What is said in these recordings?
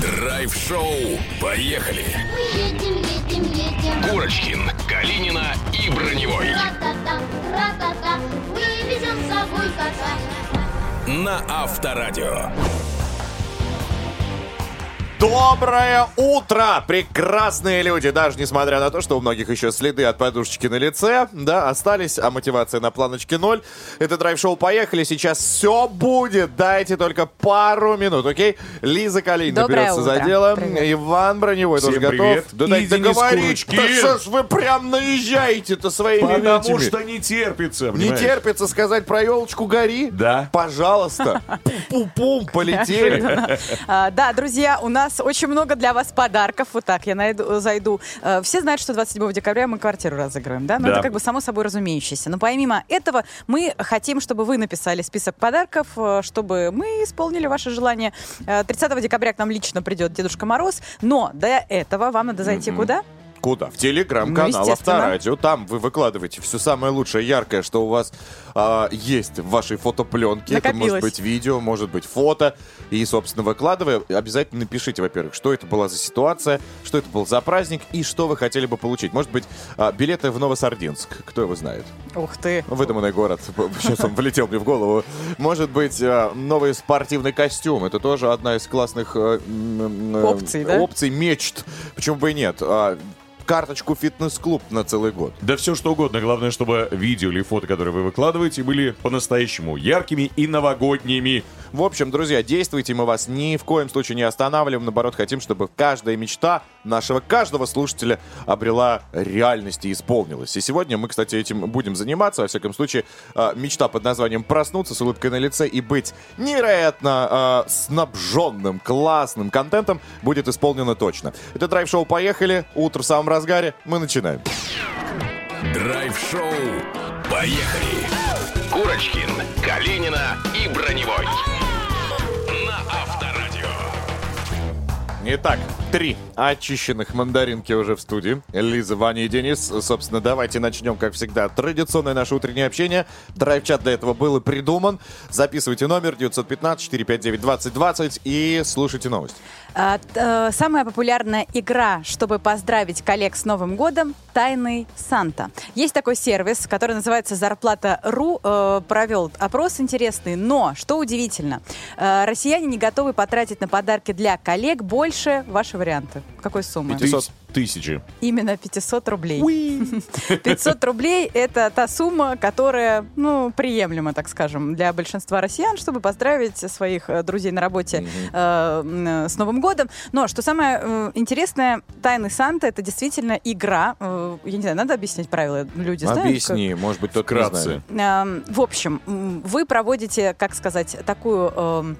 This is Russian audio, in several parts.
Драйв-шоу. Поехали. Мы едем, едем, едем. Курочкин, Калинина и Броневой. Ра-та-та, ра-та-та, мы везем с собой кота. На Авторадио. Доброе утро, прекрасные люди! Даже несмотря на то, что у многих еще следы от подушечки на лице, да, остались, а мотивация на планочке ноль. Это драйв-шоу «Поехали», сейчас все будет, дайте только пару минут, окей? Лиза Калинина Доброе берется за утро. дело, Привет. Иван Броневой Всем тоже готов. привет. Да И дайте Денис договорить, да что ж вы прям наезжаете-то своими Потому этими? что не терпится, Не понимаешь? терпится сказать про елочку гори? Да. Пожалуйста. Пум-пум, полетели. А, Да, друзья, у нас очень много для вас подарков. Вот так я найду, зайду. Э, Все знают, что 27 декабря мы квартиру разыграем, да? Но Да. это как бы само собой разумеющееся. Но помимо этого, мы хотим, чтобы вы написали список подарков, э, чтобы мы исполнили ваше желание. Э, 30 декабря к нам лично придет Дедушка Мороз. Но до этого вам надо зайти куда? Куда? В Ну, телеграм-канал естественно. Авторадио. Там вы выкладываете все самое лучшее, яркое, что у вас а, есть в вашей фотопленке. Это может Накопилось. быть видео, может быть фото. И, собственно, выкладывая, обязательно напишите, во-первых, что это была за ситуация, что это был за праздник и что вы хотели бы получить. Может быть, а, билеты в Новосардинск. Кто его знает? Ух ты. Выдуманный город. Сейчас он влетел мне в голову. Может быть, а, новый спортивный костюм. Это тоже одна из классных э, Опций, да? опций, мечт. Почему бы и нет? А, Карточку фитнес-клуб на целый год. Да все что угодно. Главное, чтобы видео или фото, которые вы выкладываете, были по-настоящему яркими и новогодними. В общем, друзья, действуйте, мы вас ни в коем случае не останавливаем. Наоборот, хотим, чтобы каждая мечта нашего каждого слушателя обрела реальность и исполнилась. И сегодня мы, кстати, этим будем заниматься. Во всяком случае, э, мечта под названием «Проснуться с улыбкой на лице и быть невероятно э, снабженным, классным контентом» будет исполнено точно. Это драйв-шоу «Поехали». Утро в самом разгаре. Мы начинаем. Драйв-шоу. Поехали. Курочкин, Калинина и Броневой. На Авторадио. Итак, три очищенных мандаринки уже в студии. Лиза, Ваня и Денис. Собственно, давайте начнем, как всегда, традиционное наше утреннее общение. Драйв-чат для этого был и придуман. Записывайте номер 915-459-2020 и слушайте новость. А, т- э, Самая популярная игра, чтобы поздравить коллег с Новым годом, «Тайный Санта». Есть такой сервис, который называется «Зарплата.ру». э, Провел опрос интересный, но, что удивительно, э, россияне не готовы потратить на подарки для коллег больше ваши варианты. Какой суммы? 500. Тыс- Тысячи. Именно 500 рублей. 500 рублей – это та сумма, которая, ну, приемлема, так скажем, для большинства россиян, чтобы поздравить своих э, друзей на работе э, э, с Новым годом. Но что самое э, интересное, «Тайный Санта» — это действительно игра. Э, Я не знаю, надо объяснить правила? Люди знают? как- Объясни, может быть, тот Вкратце. Эм, В общем, вы проводите, как сказать, такую...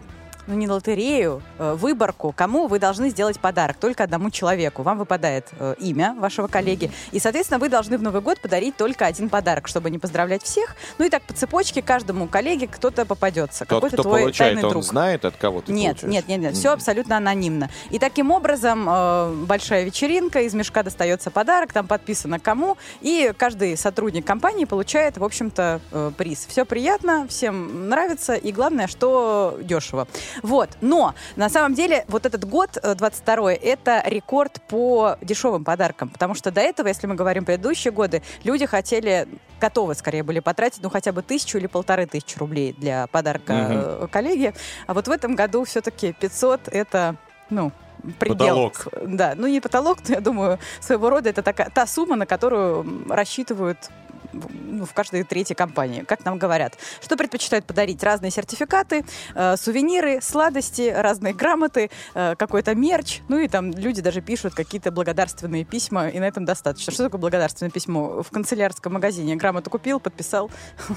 ну, не лотерею, э, выборку, кому вы должны сделать подарок. Только одному человеку. Вам выпадает э, имя вашего коллеги. И, соответственно, вы должны в Новый год подарить только один подарок, чтобы не поздравлять всех. Ну и так по цепочке каждому коллеге кто-то попадется. Тот, Какой-то кто твой получает, тайный он друг. знает, от кого ты Нет, получаешь? нет, нет, нет, все абсолютно анонимно. И таким образом э, большая вечеринка, из мешка достается подарок, там подписано кому, и каждый сотрудник компании получает, в общем-то, э, приз. Все приятно, всем нравится, и главное, что дешево. Вот, но на самом деле вот этот год, э, 22 это рекорд по дешевым подаркам, потому что до этого, если мы говорим предыдущие годы, люди хотели, готовы скорее были потратить, ну, хотя бы тысячу или полторы тысячи рублей для подарка э, коллеге, а вот в этом году все-таки 500 это, ну, предел. Потолок. Да, ну не потолок, но я думаю, своего рода это такая, та сумма, на которую рассчитывают ну, в каждой третьей компании, как нам говорят. Что предпочитают подарить? Разные сертификаты, э, сувениры, сладости, разные грамоты, э, какой-то мерч. Ну и там люди даже пишут какие-то благодарственные письма, и на этом достаточно. Что такое благодарственное письмо? В канцелярском магазине грамоту купил, подписал.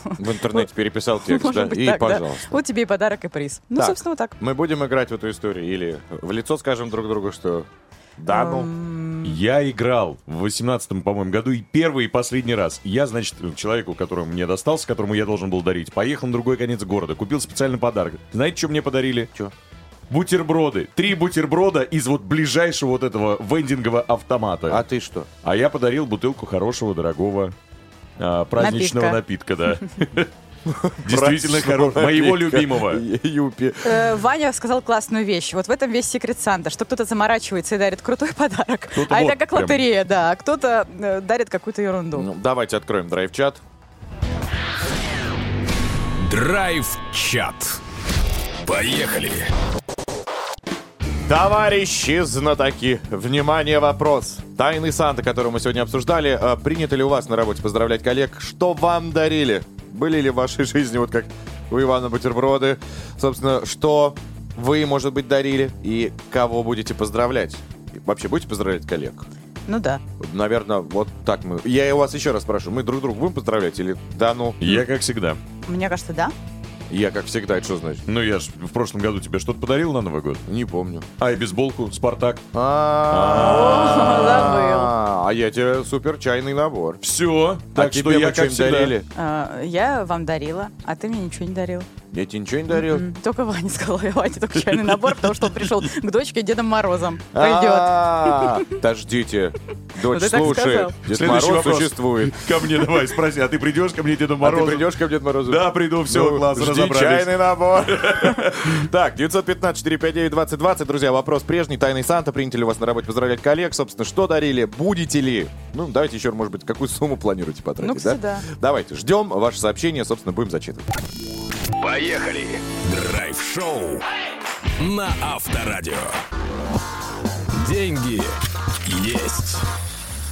В интернете переписал текст, Может да? быть, И, так, да. пожалуйста. Вот тебе и подарок, и приз. Ну, Так. собственно, вот так. Мы будем играть в эту историю или в лицо скажем друг другу, что да, ну, Я играл в 18 по-моему, году и первый, и последний раз. Я, значит, человеку, которому мне достался, которому я должен был дарить, поехал на другой конец города, купил специальный подарок. Знаете, что мне подарили? Чё? Бутерброды. Три бутерброда из вот ближайшего вот этого вендингового автомата. а ты что? А я подарил бутылку хорошего, дорогого а, праздничного напитка, да. Действительно хорош. Моего любимого. Юпи. Э, Ваня сказал классную вещь. Вот в этом весь секрет Санта, что кто-то заморачивается и дарит крутой подарок, а это как лотерея, да, а кто-то э, дарит какую-то ерунду. Ну, давайте откроем драйв-чат. Драйв-чат. Поехали. Товарищи знатоки, внимание, вопрос. Тайный Санта, который мы сегодня обсуждали, а принято ли у вас на работе поздравлять коллег? Что вам дарили? Были ли в вашей жизни, вот как у Ивана бутерброды? Собственно, что вы, может быть, дарили и кого будете поздравлять? И Вообще будете поздравлять коллег? Ну да. Наверное, вот так мы... Я и у вас еще раз спрашиваю, мы друг друга будем поздравлять или да ну? Я, как всегда. Мне кажется, да. Я, как всегда, это что значит? Ну, я ж в прошлом году тебе что-то подарил на Новый год? Не помню. А, и бейсболку, Спартак. А а я тебе супер чайный набор. Все. А Так что я, как дарили? А, Я вам дарила, а ты мне ничего не дарил. Я тебе ничего не дарил? Только Ваня сказал, я Ване только чайный набор, потому что он пришел к дочке Дедом Морозом. Пойдет. А, Подождите. Дочь, ты слушай. Дед Мороз существует. Ко мне давай, спроси, а ты придешь ко мне Деду А ты Морозу? придешь ко мне, Дед Морозу? Да, приду, все, Ну, класс, разобрались. чайный набор. Так, 915-459-2020. Друзья, вопрос прежний. Тайный Санта. Приняли ли у вас на работе поздравлять коллег? Собственно, что дарили? Будете ли? Ну, давайте еще, может быть, какую сумму планируете потратить, Ну, да. Давайте, ждем ваше сообщение, собственно, будем зачитывать. Поехали. Драйв-шоу на Авторадио. Деньги есть.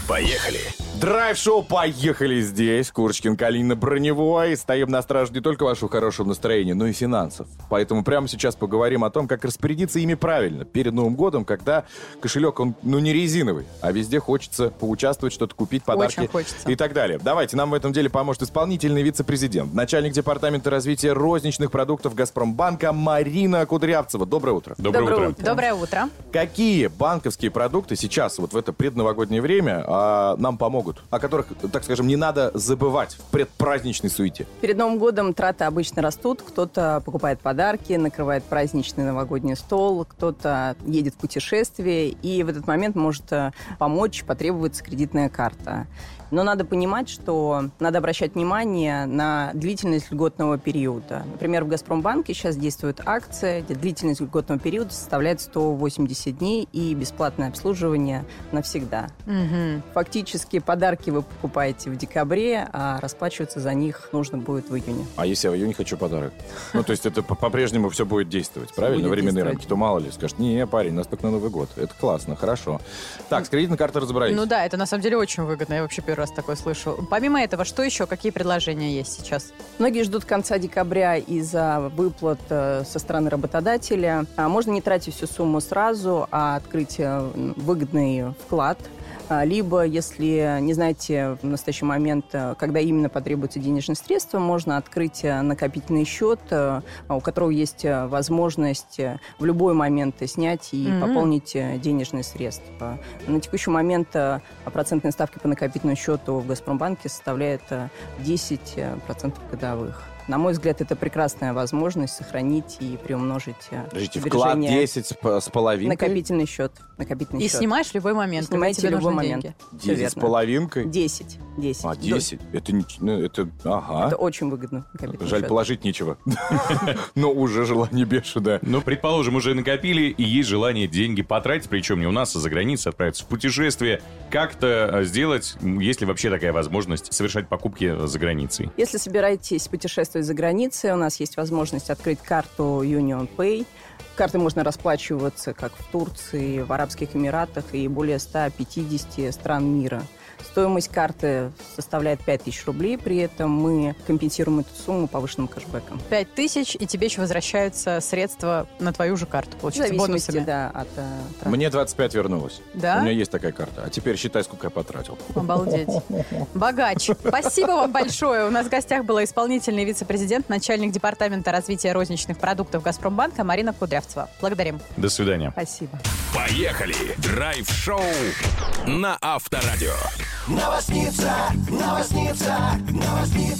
Поехали. Драйв-шоу «Поехали» здесь. Курочкин, Калина, Броневой. Стоим на страже не только вашего хорошего настроения, но и финансов. Поэтому прямо сейчас поговорим о том, как распорядиться ими правильно. Перед Новым годом, когда кошелек, он, ну, не резиновый, а везде хочется поучаствовать, что-то купить, подарки Очень хочется. и так далее. Давайте, нам в этом деле поможет исполнительный вице-президент, начальник департамента развития розничных продуктов «Газпромбанка» Марина Кудрявцева. Доброе утро. Доброе, утро. Доброе утро. Какие банковские продукты сейчас, вот в это предновогоднее время, а, нам помогут? О которых, так скажем, не надо забывать в предпраздничной суете. Перед Новым годом траты обычно растут. Кто-то покупает подарки, накрывает праздничный новогодний стол, кто-то едет в путешествие, и в этот момент может э, помочь, потребуется кредитная карта. Но надо понимать, что надо обращать внимание на длительность льготного периода. Например, в «Газпромбанке» сейчас действует акция, где длительность льготного периода составляет 180 дней и бесплатное обслуживание навсегда. Мгм. Фактически подарки вы покупаете в декабре, а расплачиваться за них нужно будет в июне. А если я в июне хочу подарок? Ну, то есть это по- по-прежнему все будет действовать, правильно? Временные рамки. То мало ли, скажет, не, парень, нас только на Новый год. Это классно, хорошо. Так, с кредитной картой разобрались. Ну да, это на самом деле очень выгодно. Я вообще первый раз такое слышу. Помимо этого, что еще? Какие предложения есть сейчас? Многие ждут конца декабря из-за выплат э, со стороны работодателя. А можно не тратить всю сумму сразу, а открыть э, выгодный вклад. А, Либо, если не знаете в настоящий момент, э, когда именно потребуются денежные средства, можно открыть э, накопительный счет, э, у которого есть возможность в любой момент снять и Мгм. пополнить денежные средства. На текущий момент процентные ставки по накопительному счету в «Газпромбанке» составляет э, 10% годовых. На мой взгляд, это прекрасная возможность сохранить и приумножить э, Подождите, вклад сбережения. 10 с половинкой? Накопительный счет. Накопительный И счет. снимаешь в любой момент, Снимаете любой момент. деньги. Всё 10 с половинкой? 10. 10. А, До- 10? Это, не, ну, это, ага. Это очень выгодно. Жаль, счет. положить нечего. Но уже желание бешеное. Ну, предположим, уже накопили, и есть желание деньги потратить, причем не у нас, а за границей, отправиться в путешествие. Как-то э, сделать, м, есть ли вообще такая возможность совершать покупки э, за границей? Если собираетесь путешествовать за границей, у нас есть возможность открыть карту Union Pay. Картой можно расплачиваться как в Турции, в Арабских Эмиратах и более 150 стран мира. Стоимость карты составляет 5000 рублей, при этом мы компенсируем эту сумму повышенным кэшбэком. Пять тысяч, и тебе еще возвращаются средства на твою же карту, получается, бонусами. да, от э. Мне 25 вернулось. Да? У меня есть такая карта. А теперь считай, сколько я потратил. Обалдеть. Богач. Спасибо вам большое. У нас в гостях была исполнительный вице-президент, начальник департамента развития розничных продуктов «Газпромбанка» Марина Кудрявцева. Благодарим. До свидания. Спасибо. Поехали. Драйв-шоу на Авторадио.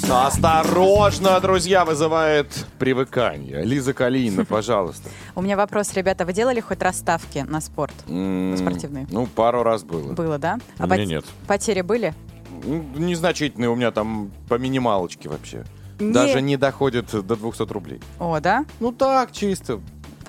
Но осторожно, друзья, вызывает привыкание. Лиза Калинина, пожалуйста. У меня вопрос, ребята, вы делали хоть расставки на спорт? Спортивные. Ну, пару раз было. Было, да? У меня нет. Потери были? Незначительные у меня там по минималочке вообще. Не- даже не доходит до 200 рублей. О, да? Ну так, чисто.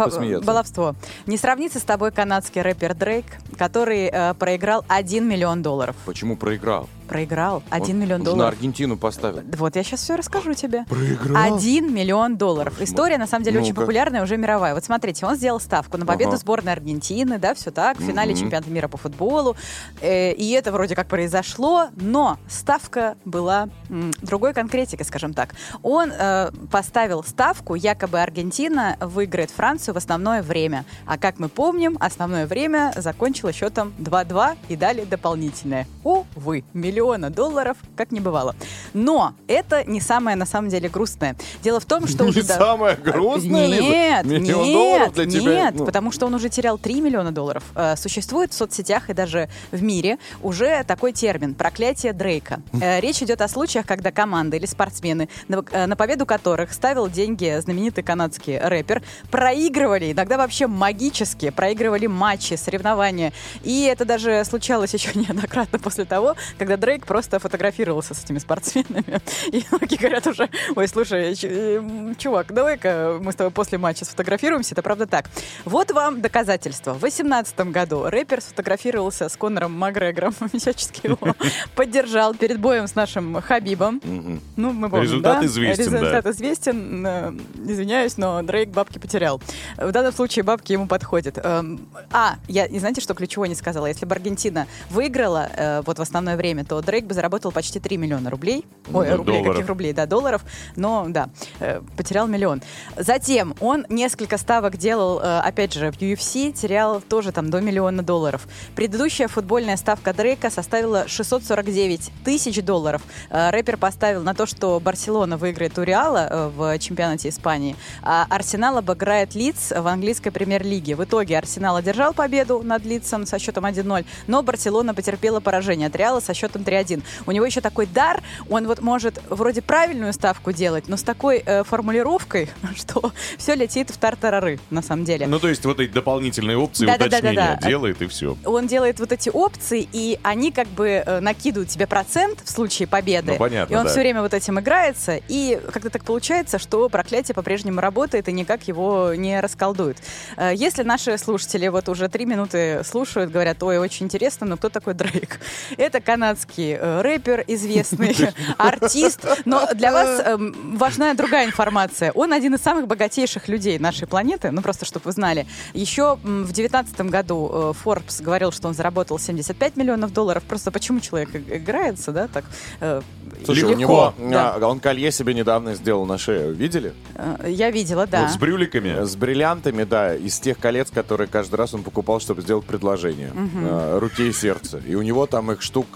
По- Посмеяться. Баловство. Не сравнится с тобой канадский рэпер Дрейк, который э, проиграл 1 миллион долларов. Почему проиграл? Проиграл 1 Он- миллион он же на долларов. Аргентину поставил. Вот я сейчас все расскажу тебе. Проиграл? 1 миллион долларов. История, на самом деле, очень Ну-ка. популярная, уже мировая. Вот смотрите, он сделал ставку на победу Ага. сборной Аргентины, да, все так, в финале Мгм. чемпионата мира по футболу. Э, и это вроде как произошло, но ставка была м, другой конкретикой, скажем так. Он э, поставил ставку, якобы Аргентина выиграет Францию в основное время. А как мы помним, основное время закончилось счетом 2-2 и дали дополнительное. Увы, миллиона долларов как не бывало. Но это не самое на самом деле грустное. Дело в том, что Не самое грустное, Лиза? Нет, Миллион нет, долларов для тебя, нет, ну. потому что он уже терял 3 миллиона долларов. Э, Существует в соцсетях и даже в мире уже такой термин «проклятие Дрейка». Э, Речь идет о случаях, когда команда или спортсмены, на э, на победу которых ставил деньги знаменитый канадский рэпер, проигрывали, иногда вообще магически, проигрывали матчи, соревнования. И это даже случалось еще неоднократно после того, когда Дрейк просто фотографировался с этими спортсменами. И многие говорят уже, ой, слушай, э, чувак, давай-ка мы с тобой после матча сфотографируемся, это правда так. Вот вам доказательство. В 2018 году рэпер сфотографировался с Конором Макгрегором, всячески его поддержал перед боем с нашим Хабибом. Ну, мы помним, Результат да? известен, да. Результат известен. Э, Извиняюсь, но Дрейк бабки потерял. В данном случае бабки ему подходят. Эм, А, я, и знаете, что ключевое не сказала? Если бы Аргентина выиграла э, вот в основное время, то Дрейк бы заработал почти 3 миллиона рублей. Ой, Ну, рублей, долларов. каких рублей? Да, долларов. Но, да, э, потерял миллион. Затем он несколько ставок делал, э, опять же, в UFC, терял тоже там до миллиона долларов. Предыдущая футбольная ставка Дрейка составила 649 тысяч долларов. Э, Рэпер поставил на то, что Барселона выиграет у Реала в чемпионате Испании, а Арсенал обыграет Лидс в английской премьер-лиге. В итоге Арсенал одержал победу над Лидсом со счетом 1-0, но Барселона потерпела поражение от Реала со счетом 3-1. У него еще такой дар, он вот может вроде правильную ставку делать, но с такой э, формулировкой, что все летит в тартарары, на самом деле. Ну, то есть вот эти дополнительные опции, Да-да-да-да-да. уточнения делает и все. он делает вот эти опции, и они как бы э, накидывают тебе процент в случае победы. Ну, понятно, и он да. все время вот этим играется, и как-то так получается, что проклятие по-прежнему работает, и никак его не расколдует. Э, Если наши слушатели вот уже три минуты слушают, говорят, ой, очень интересно, но кто такой Дрейк? Это канадский э, рэпер, известный артист, но для вас эм, важна другая информация. Он один из самых богатейших людей нашей планеты, ну просто чтобы вы знали. Еще в девятнадцатом году э, Forbes говорил, что он заработал 75 миллионов долларов. Просто почему человек играется, да, так э, Слушай, у легко? него, Да. он колье себе недавно сделал на шею. Видели? Э, Я видела, да. Вот с брюликами. С бриллиантами, да, из тех колец, которые каждый раз он покупал, чтобы сделать предложение. Э, руке и сердце. И у него там их штук,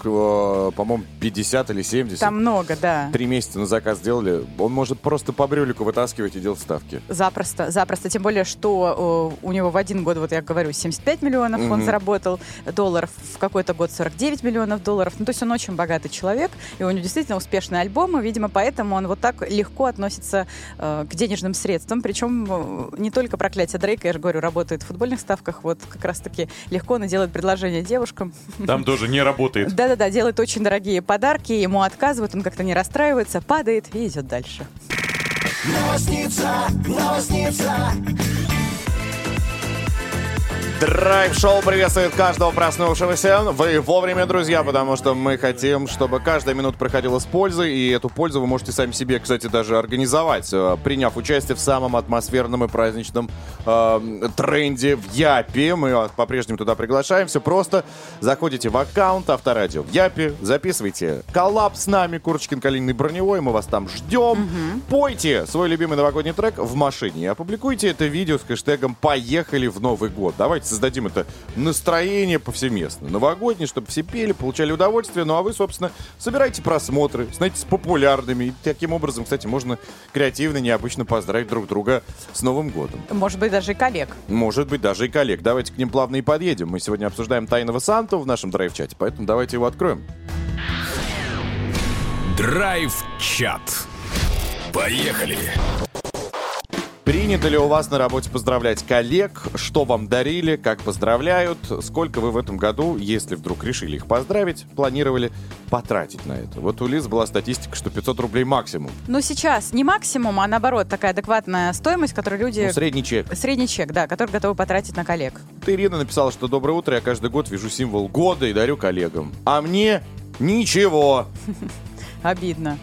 э, по-моему, 50 или 70. Там много, да. Три месяца на заказ сделали. Он может просто по брюлику вытаскивать и делать ставки. Запросто, запросто. Тем более, что э, у него в один год, вот я говорю, 75 миллионов он Мгм. заработал долларов, в какой-то год 49 миллионов долларов. Ну, то есть он очень богатый человек, и у него действительно успешные альбомы, видимо, поэтому он вот так легко относится э, к денежным средствам. Причем э, не только проклятие Дрейка, я же говорю, работает в футбольных ставках, вот как раз-таки легко он и делает предложение девушкам. Там тоже не работает. Да-да-да, делает очень дорогие подарки, ему отказывают, он как-то не расстраивается, падает и идет дальше. Драйв-шоу приветствует каждого проснувшегося. Вы вовремя, друзья, потому что мы хотим, чтобы каждая минута проходила с пользой, и эту пользу вы можете сами себе, кстати, даже организовать, э, приняв участие в самом атмосферном и праздничном э, тренде в Yappy. Мы по-прежнему туда приглашаем. Все просто. Заходите в аккаунт Авторадио в Yappy, записывайте collab с нами, Курочкин, Калинин и Броневой, мы вас там ждем. Пойте свой любимый новогодний трек в машине и опубликуйте это видео с хэштегом «Поехали в Новый год». Давайте создадим это настроение повсеместно. Новогоднее, чтобы все пели, получали удовольствие. Ну а вы, собственно, собирайте просмотры, становитесь популярными. И таким образом, кстати, можно креативно, необычно поздравить друг друга с Новым годом. Может быть, даже и коллег. Может быть, даже и коллег. Давайте к ним плавно и подъедем. Мы сегодня обсуждаем Тайного Санту в нашем драйв-чате, поэтому давайте его откроем. Драйв-чат. Поехали. Принято ли у вас на работе поздравлять коллег? Что вам дарили? Как поздравляют? Сколько вы в этом году, если вдруг решили их поздравить, планировали потратить на это? Вот у Лизы была статистика, что 500 рублей максимум. Ну, сейчас не максимум, а наоборот, такая адекватная стоимость, которую люди... Ну, средний чек. Средний чек, да, который готовы потратить на коллег. Ты, Ирина, написала, что «Доброе утро, я каждый год вижу символ года и дарю коллегам». А мне ничего Обидно.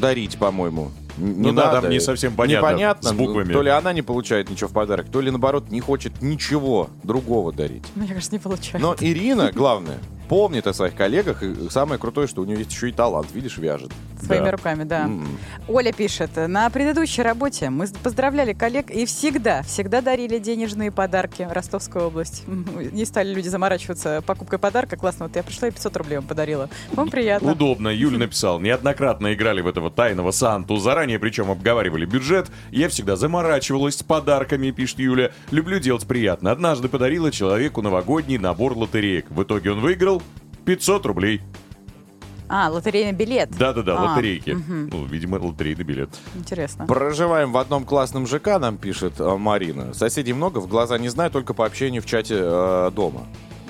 дарить, по-моему. Н- Ну не да, надо. там не совсем понятно Непонятно. с буквами. То ли она не получает ничего в подарок, то ли, наоборот, не хочет ничего другого дарить. Мне кажется, не получается. Но Ирина, главное, помнит о своих коллегах. И самое крутое, что у нее есть еще и талант. Видишь, вяжет. Своими Да. руками, да. М. Оля пишет, на предыдущей работе мы поздравляли коллег и всегда, всегда дарили денежные подарки. Ростовская область. М, Не стали люди заморачиваться покупкой подарка. Классно, вот я пришла и 500 рублей вам подарила. Вам приятно. Удобно. Юля написал, неоднократно играли в этого тайного Санту, заранее причем обговаривали бюджет. Я всегда заморачивалась с подарками, пишет Юля. Люблю делать приятно. Однажды подарила человеку новогодний набор лотереек. В итоге он выиграл 500 рублей. А, лотерейный билет. Да-да-да, А, лотерейки. мгм. Ну, видимо, лотерейный билет. Интересно. Проживаем в одном классном ЖК, нам пишет э, Марина. Соседей много, в глаза не знаю, только по общению в чате э, дома.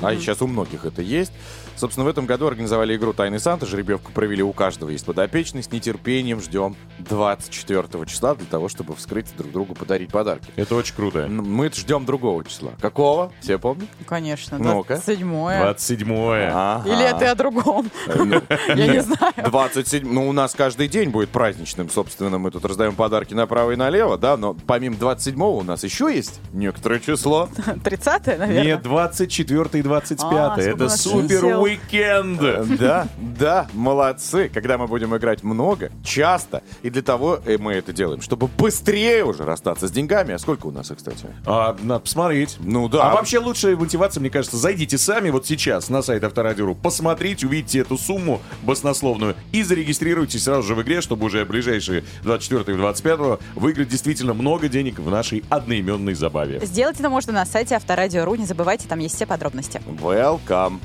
А сейчас у многих это есть. Собственно, в этом году организовали игру «Тайный Санта». Жеребьевку провели у каждого есть подопечный. С нетерпением ждем 24 числа для того, чтобы вскрыть друг другу, подарить подарки. Это очень круто. Мы ждем другого числа. Какого? Все помнят? Ну, Конечно. Ну-ка. 27 27 Ага. Или это о другом? Я не знаю. 27, ну у нас каждый день будет праздничным, собственно, мы тут раздаем подарки направо и налево, да, но помимо 27 у нас еще есть некоторое число. 30 наверное. Не 24 и 25 А, Это супер. Уикенд. Да, да, молодцы, когда мы будем играть много, часто, и для того э, мы это делаем, чтобы быстрее уже расстаться с деньгами. А сколько у нас, их, кстати? А, надо посмотреть. Ну да. А вообще лучшая мотивация, мне кажется, зайдите сами вот сейчас на сайт Авторадио.ру, посмотрите, увидите эту сумму баснословную и зарегистрируйтесь сразу же в игре, чтобы уже ближайшие 24 и 25 выиграть действительно много денег в нашей одноименной забаве. Сделать это можно на сайте Авторадио.ру. Не забывайте, там есть все подробности. Welcome.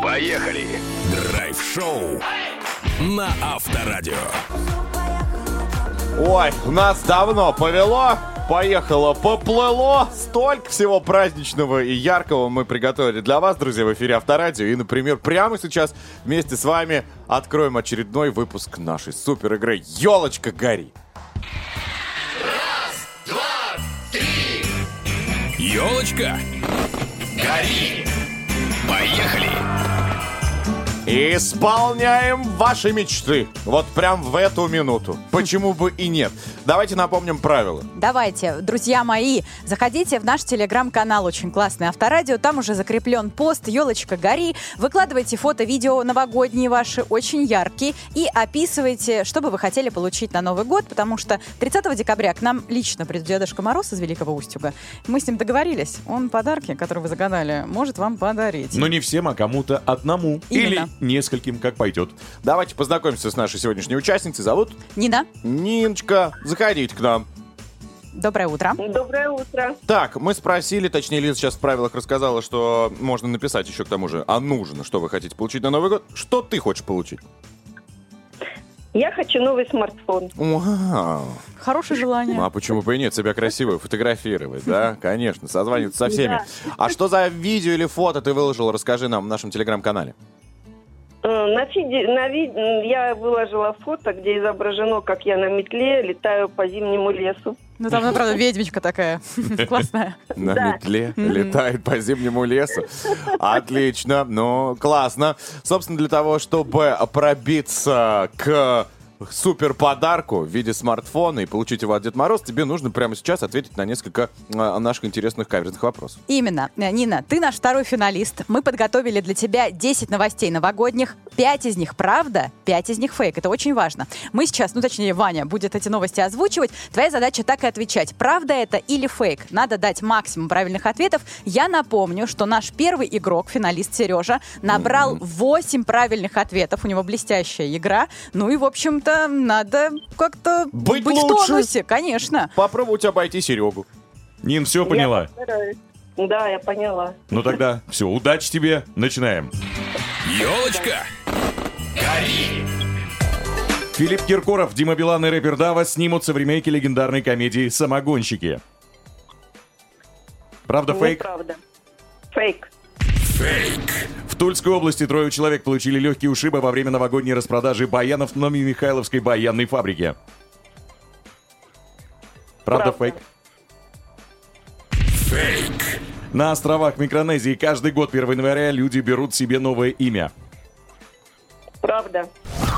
Поехали! Драйв-шоу на Авторадио. Ой, у нас давно повело, поехало, поплыло. Столько всего праздничного и яркого мы приготовили для вас, друзья, в эфире Авторадио. И, например, прямо сейчас вместе с вами откроем очередной выпуск нашей супер игры «Елочка гори». Елочка, гори! Поехали! Исполняем ваши мечты. Вот прям в эту минуту. Почему бы и нет? Давайте напомним правила. Давайте, друзья мои, заходите в наш телеграм-канал «Очень классный авторадио». Там уже закреплен пост «Елочка, гори». Выкладывайте фото, видео новогодние ваши, очень яркие. И описывайте, что бы вы хотели получить на Новый год, потому что 30 декабря к нам лично придет Дедушка Мороз из Великого Устюга. Мы с ним договорились. Он подарки, которые вы загадали, может вам подарить. Но не всем, а кому-то одному. Именно. Или нескольким, как пойдет. Давайте познакомимся с нашей сегодняшней участницей. Зовут Нина, Ниночка. Заходите к нам. доброе утро. Доброе утро. Так, мы спросили, точнее, Лиза сейчас в правилах рассказала, что можно написать еще к тому же, а нужно, что вы хотите получить на Новый год. Что ты хочешь получить? Я хочу новый смартфон. Вау. Хорошее желание. Ну, а почему бы и нет? Себя красиво фотографировать, да? Конечно, созваниваться со всеми. А что за видео или фото ты выложил? Расскажи нам в нашем телеграм-канале. Э, На, фиде- на ви- м, я выложила фото, где изображено, как я на метле летаю по зимнему лесу. Ну там, ну, правда, ведьмичка такая классная. На Да. метле летает по зимнему лесу. Отлично, ну, классно. Собственно, для того, чтобы пробиться к супер подарку в виде смартфона и получить его от Дед Мороз, тебе нужно прямо сейчас ответить на несколько э, наших интересных каверзных вопросов. Именно. Э, Нина, ты наш второй финалист. Мы подготовили для тебя 10 новостей новогодних. 5 из них правда, 5 из них фейк. Это очень важно. Мы сейчас, ну точнее, Ваня будет эти новости озвучивать. Твоя задача так и отвечать, правда это или фейк. Надо дать максимум правильных ответов. Я напомню, что наш первый игрок, финалист Сережа, набрал 8 правильных ответов. У него блестящая игра. Ну и, в общем-то, надо как-то Быть в лучше. тонусе, конечно. Попробуйте обойти Серегу. Нин, все поняла? Я. Да, я поняла. Ну тогда все, удачи тебе, начинаем. Елочка, гори! Филипп Киркоров, Дима Билан и рэпер Дава снимутся в ремейке легендарной комедии «Самогонщики». Правда, фейк? Неправда. Фейк. В Тульской области трое человек получили легкие ушибы во время новогодней распродажи баянов на Михайловской баянной фабрике. Правда, Правда. фейк? На островах Микронезии каждый год 1 января люди берут себе новое имя. Правда.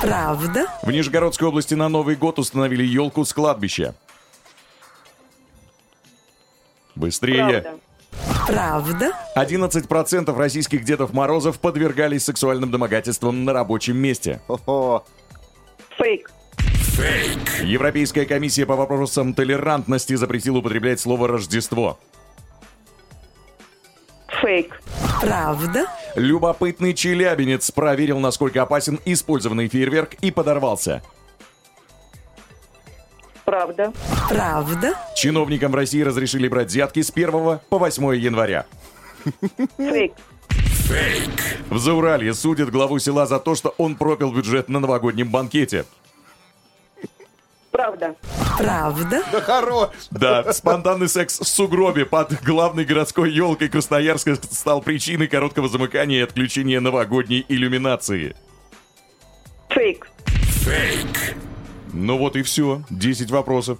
Правда? В Нижегородской области на Новый год установили елку с кладбища. Быстрее. Правда. Правда? 11% российских Дедов Морозов подвергались сексуальным домогательствам на рабочем месте. Хо-хо. Фейк. Европейская комиссия по вопросам толерантности запретила употреблять слово «Рождество». Фейк. Правда? Любопытный челябинец проверил, насколько опасен использованный фейерверк и подорвался. Правда. Правда? Чиновникам в России разрешили брать взятки с 1 по 8 января. Фейк. В Зауралье судят главу села за то, что он пропил бюджет на новогоднем банкете. Правда. Правда? Да хорош. Да, спонтанный секс в сугробе под главной городской елкой Красноярска стал причиной короткого замыкания и отключения новогодней иллюминации. Фейк. Ну вот и все. 10 вопросов.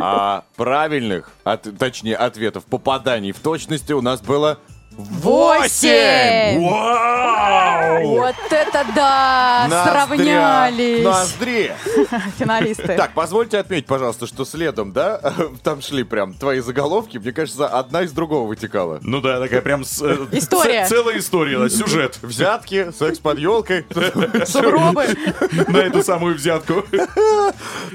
А правильных, от- точнее, ответов, попаданий в точности у нас было Восемь! Вау! Вот это да! Ноздря. Сравнялись! Ноздри. Финалисты. Так, позвольте отметить, пожалуйста, что следом, да, там шли прям твои заголовки. Мне кажется, одна из другого вытекала. Ну да, такая прям с- э, История. целая история, да, сюжет Взятки, секс под елкой. Сугробы. на эту самую взятку.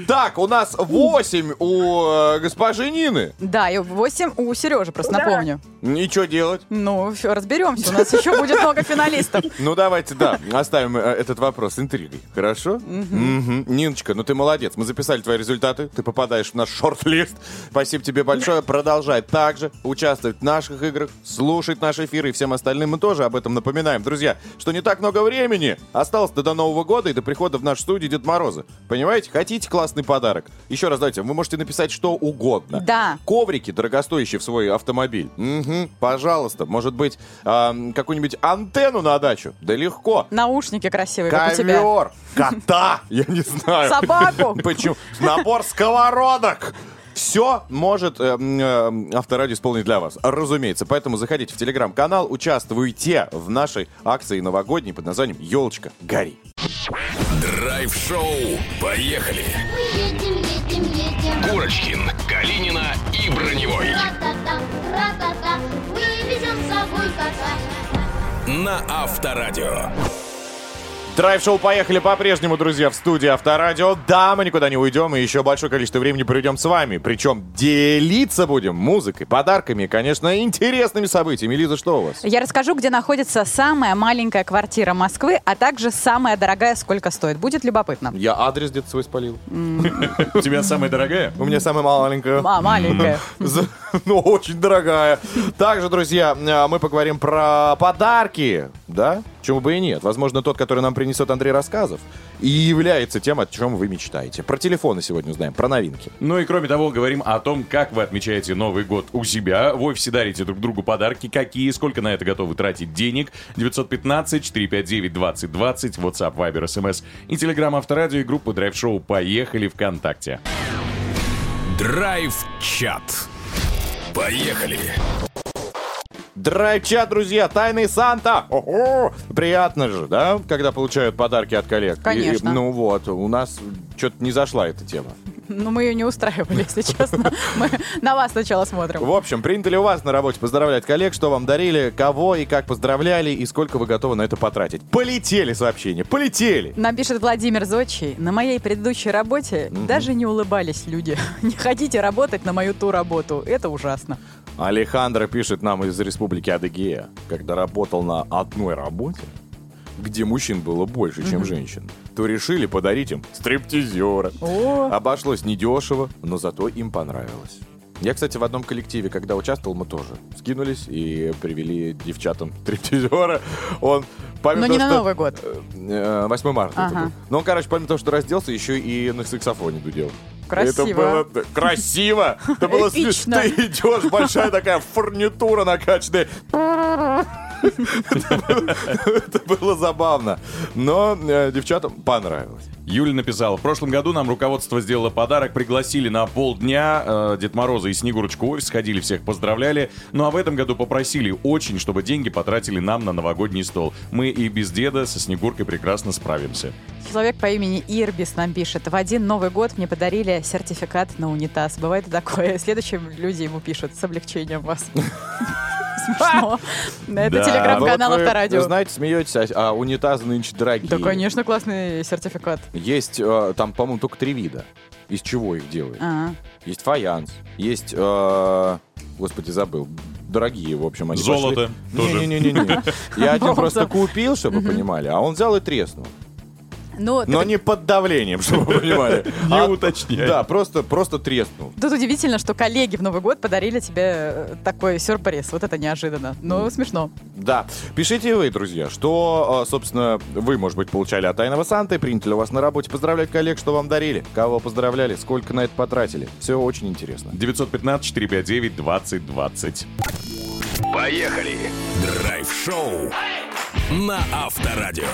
Так, у нас 8 у э, госпожи Нины. Да, и 8 у Сережи, просто напомню. Ничего делать. Ну, все, разберемся. У нас еще будет много финалистов. Ну, давайте, да, оставим э, этот вопрос интригой. Хорошо? Ниночка, ну ты молодец. Мы записали твои результаты. Ты попадаешь в наш шорт-лист. Спасибо тебе большое. Продолжай также участвовать в наших играх, слушать наши эфиры и всем остальным мы тоже об этом напоминаем. Друзья, что не так много времени осталось до, Нового года и до прихода в нашу студию Дед Мороза. Понимаете? Хотите классный подарок? Еще раз давайте, вы можете написать что угодно. Да. Коврики, дорогостоящие в свой автомобиль. Мгм, пожалуйста. Может быть, ам, какую-нибудь антенну на дачу? Да легко. Наушники красивые, как у тебя. Ковер, кота, я не знаю. Собаку. Почему? Набор сковородок. Все может э, э, Авторадио исполнить для вас, разумеется. Поэтому заходите в телеграм-канал, участвуйте в нашей акции новогодней под названием «Елочка, гори». Драйв-шоу. Поехали. Мы едем, едем, едем. Курочкин, Калинина и Броневой. Ра-та-та, ра-та-та, мы везем с собой кота. На Авторадио. Драйв-шоу «Поехали» по-прежнему, друзья, в студии Авторадио. Да, мы никуда не уйдем и еще большое количество времени проведем с вами. Причем делиться будем музыкой, подарками и, конечно, интересными событиями. Лиза, что у вас? Я расскажу, где находится самая маленькая квартира Москвы, а также самая дорогая, сколько стоит. Будет любопытно. Я адрес где-то свой спалил. У тебя самая дорогая? У меня самая маленькая. А, маленькая. Ну, очень дорогая. Также, друзья, а, мы поговорим про подарки, да? Чему бы и нет. Возможно, тот, который нам принесет Андрей Рассказов, и является тем, о чем вы мечтаете. Про телефоны сегодня узнаем, про новинки. Ну и кроме того, говорим о том, как вы отмечаете Новый год у себя. В офисе дарите друг другу подарки. Какие, сколько на это готовы тратить денег. 915-459-2020, WhatsApp, Viber, SMS и Telegram Авторадио и группа Драйв Шоу «Поехали ВКонтакте». Драйв-чат. Поехали. Драйв-чат, друзья, тайный Санта. Ого! Приятно же, да, когда получают подарки от коллег. И- Конечно. ну вот, у нас что-то не зашла эта тема. Ну, мы ее не устраивали, если честно. Мы на вас сначала смотрим. В общем, принято ли у вас на работе поздравлять коллег, что вам дарили, кого и как поздравляли, и сколько вы готовы на это потратить? Полетели сообщения, полетели! Нам пишет Владимир Зодчий. На моей предыдущей работе даже не улыбались люди. Не хотите работать на мою ту работу. Это ужасно. Алехандро пишет нам из республики Адыгея, когда работал на одной работе, где мужчин было больше, чем женщин, то решили подарить им стриптизера. О, Обошлось недешево, но зато им понравилось. Я, кстати, в одном коллективе, когда участвовал, мы тоже скинулись и привели девчатам стриптизера. Он, помимо Но не того, на что- Новый год. Э, 8 марта это Ага. был. Но он, короче, помимо того, что разделся, еще и на саксофоне дудел. Красиво. Это было да, красиво. Это было смешно. Ты идешь, большая такая фурнитура накачанная. Это было забавно. Но э, девчатам понравилось. Юля написала, в прошлом году нам руководство сделало подарок, пригласили на полдня э, Дед Мороза и Снегурочку в офис, ходили, всех поздравляли. Ну а в этом году попросили очень, чтобы деньги потратили нам на новогодний стол. Мы и без деда со Снегуркой прекрасно справимся. Человек по имени Ирбис нам пишет. В один Новый год мне подарили сертификат на унитаз. Бывает и такое. Следующие люди ему пишут с облегчением вас. Смешно. Это Да. телеграм-канал Вот вы, Авторадио. Знаете, смеетесь, а, а унитазы нынче дорогие. Да, конечно, классный сертификат. Есть э, там, по-моему, только три вида. Из чего их делают? А, Есть фаянс, есть, э, господи, забыл, дорогие, в общем, они Золото пошли. тоже. Не-не-не-не. Я один просто купил, чтобы вы понимали, а он взял и треснул. Ну, Но так- не под давлением, чтобы вы понимали. Не А- уточняй. Да, просто, просто треснул. Тут удивительно, что коллеги в Новый год подарили тебе э, такой сюрприз. Вот это неожиданно. Ну, смешно. Да. Пишите вы, друзья, что, э, собственно, вы, может быть, получали от Тайного Санты, принято ли у вас на работе поздравлять коллег, что вам дарили, кого поздравляли, сколько на это потратили. Все очень интересно. 915-459-2020. Поехали! Драйв-шоу на Авторадио.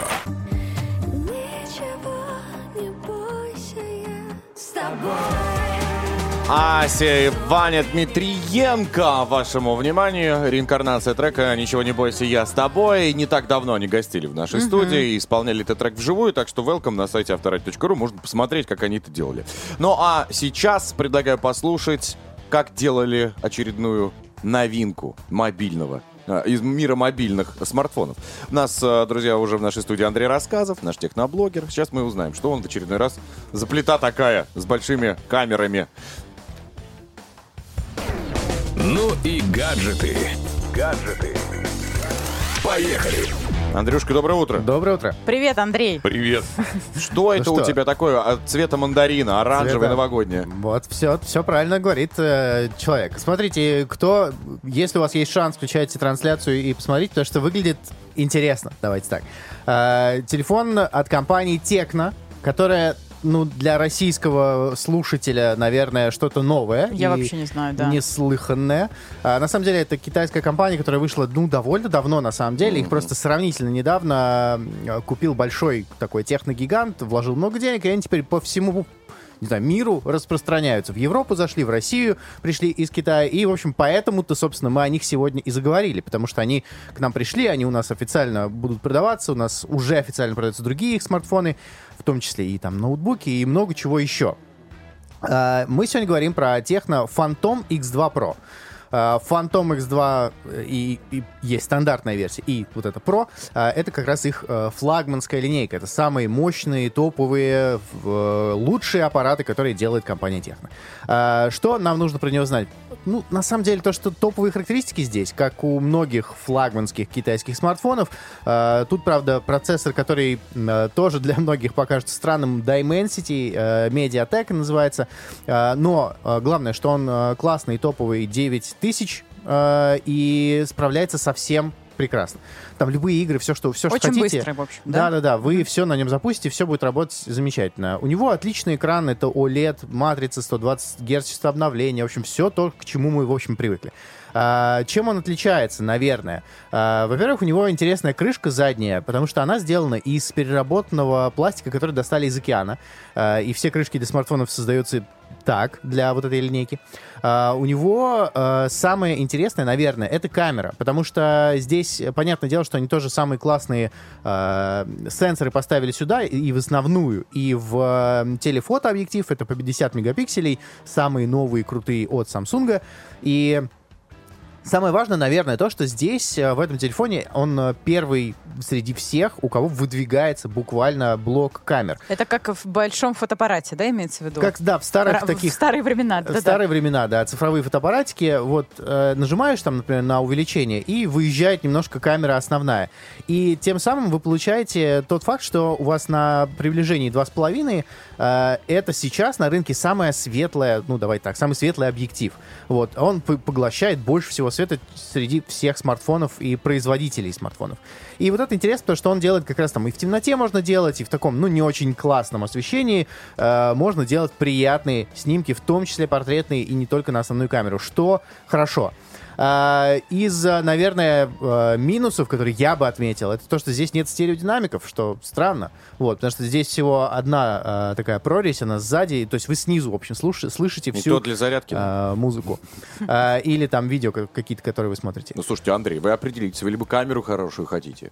Ася и Ваня Дмитриенко, вашему вниманию. Реинкарнация трека «Ничего не бойся, я с тобой». Не так давно они гостили в нашей студии и исполняли этот трек вживую, так что welcome на сайте авторадио.ру. Можно посмотреть, как они это делали. Ну а сейчас предлагаю послушать, как делали очередную новинку мобильного из мира мобильных смартфонов. У нас, э, друзья, уже в нашей студии Андрей Рассказов, наш техноблогер. Сейчас мы узнаем, что он в очередной раз за плита такая, с большими камерами. Ну и гаджеты. Гаджеты. Поехали! Андрюшка, доброе утро. Доброе утро. Привет, Андрей. Привет. Что это у тебя такое? От цвета мандарина, оранжевое, новогоднее. Вот, все, все правильно говорит э, человек. Смотрите, кто, если у вас есть шанс, включайте трансляцию и посмотрите, потому что выглядит интересно. Давайте так. Э, телефон от компании Tecno, которая, ну, для российского слушателя, наверное, что-то новое. Я вообще не знаю, да. Неслыханное. А, на самом деле, это китайская компания, которая вышла, ну, довольно давно, на самом деле. Их просто сравнительно недавно э, купил большой такой техногигант, вложил много денег, и они теперь по всему не знаю, миру распространяются. В Европу зашли, в Россию пришли из Китая. И, в общем, поэтому-то, собственно, мы о них сегодня и заговорили. Потому что они к нам пришли, они у нас официально будут продаваться. У нас уже официально продаются другие их смартфоны, в том числе и там ноутбуки, и много чего еще. А, Мы сегодня говорим про техно Phantom X2 Pro. А, Phantom X2 и, и есть стандартная версия, и вот это Pro, а, это как раз их э, флагманская линейка. Это самые мощные, топовые, э, лучшие аппараты, которые делает компания Техно. Что нам нужно про него знать? Ну, на самом деле, то, что топовые характеристики здесь, как у многих флагманских китайских смартфонов, тут, правда, процессор, который э, тоже для многих покажется странным, Dimensity, э, Mediatek называется, но э, главное, что он э, классный, топовый, 9000, э, и справляется со всем прекрасно. Там любые игры, все, что, все, что Очень хотите. быстрый, в общем, да? Да-да-да, вы все на нем запустите, все будет работать замечательно. У него отличный экран, это OLED, матрица 120 Гц, частота обновления, в общем, все то, к чему мы, в общем, привыкли. А, чем он отличается, наверное? А, во-первых, у него интересная крышка задняя, потому что она сделана из переработанного пластика, который достали из океана. А, и все крышки для смартфонов создаются так, для вот этой линейки. А, у него а, самое интересное, наверное, это камера, потому что здесь, понятное дело, что они тоже самые классные а, сенсоры поставили сюда, и, в основную, и в э, телефотообъектив, это по 50 мегапикселей, самые новые крутые от Samsung, и Самое важное, наверное, то, что здесь, э, в этом телефоне, он э, первый среди всех, у кого выдвигается буквально блок камер. Это как в большом фотоаппарате, да, имеется в виду? Как, да, в старых Ра- таких... В старые времена, В да-да. старые времена, да, цифровые фотоаппаратики, вот э, нажимаешь там, например, на увеличение, и выезжает немножко камера основная. И тем самым вы получаете тот факт, что у вас на приближении 2,5 э, это сейчас на рынке самая светлая, ну давай так, самый светлый объектив. Вот, он поглощает больше всего света среди всех смартфонов и производителей смартфонов. И вот это интересно, потому что он делает как раз там и в темноте можно делать, и в таком, ну, не очень классном освещении э, можно делать приятные снимки, в том числе портретные, и не только на основную камеру, что хорошо. А, Из, наверное, э, минусов, которые я бы отметил, это то, что здесь нет стереодинамиков, что странно. Вот, потому что здесь всего одна а, такая прорезь, она сзади, то есть вы снизу, в общем, слуш- слышите всю для зарядки. а, музыку. Или там видео ка- какие-то, которые вы смотрите. Ну, слушайте, Андрей, вы определитесь, вы либо камеру хорошую хотите,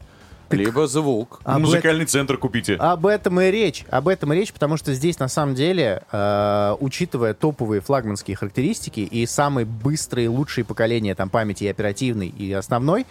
либо звук. Об Музыкальный центр купите. Об этом и речь. Об этом и речь, потому что здесь на самом деле, э, учитывая топовые флагманские характеристики и самые быстрые, лучшие поколения там памяти и оперативной, и основной,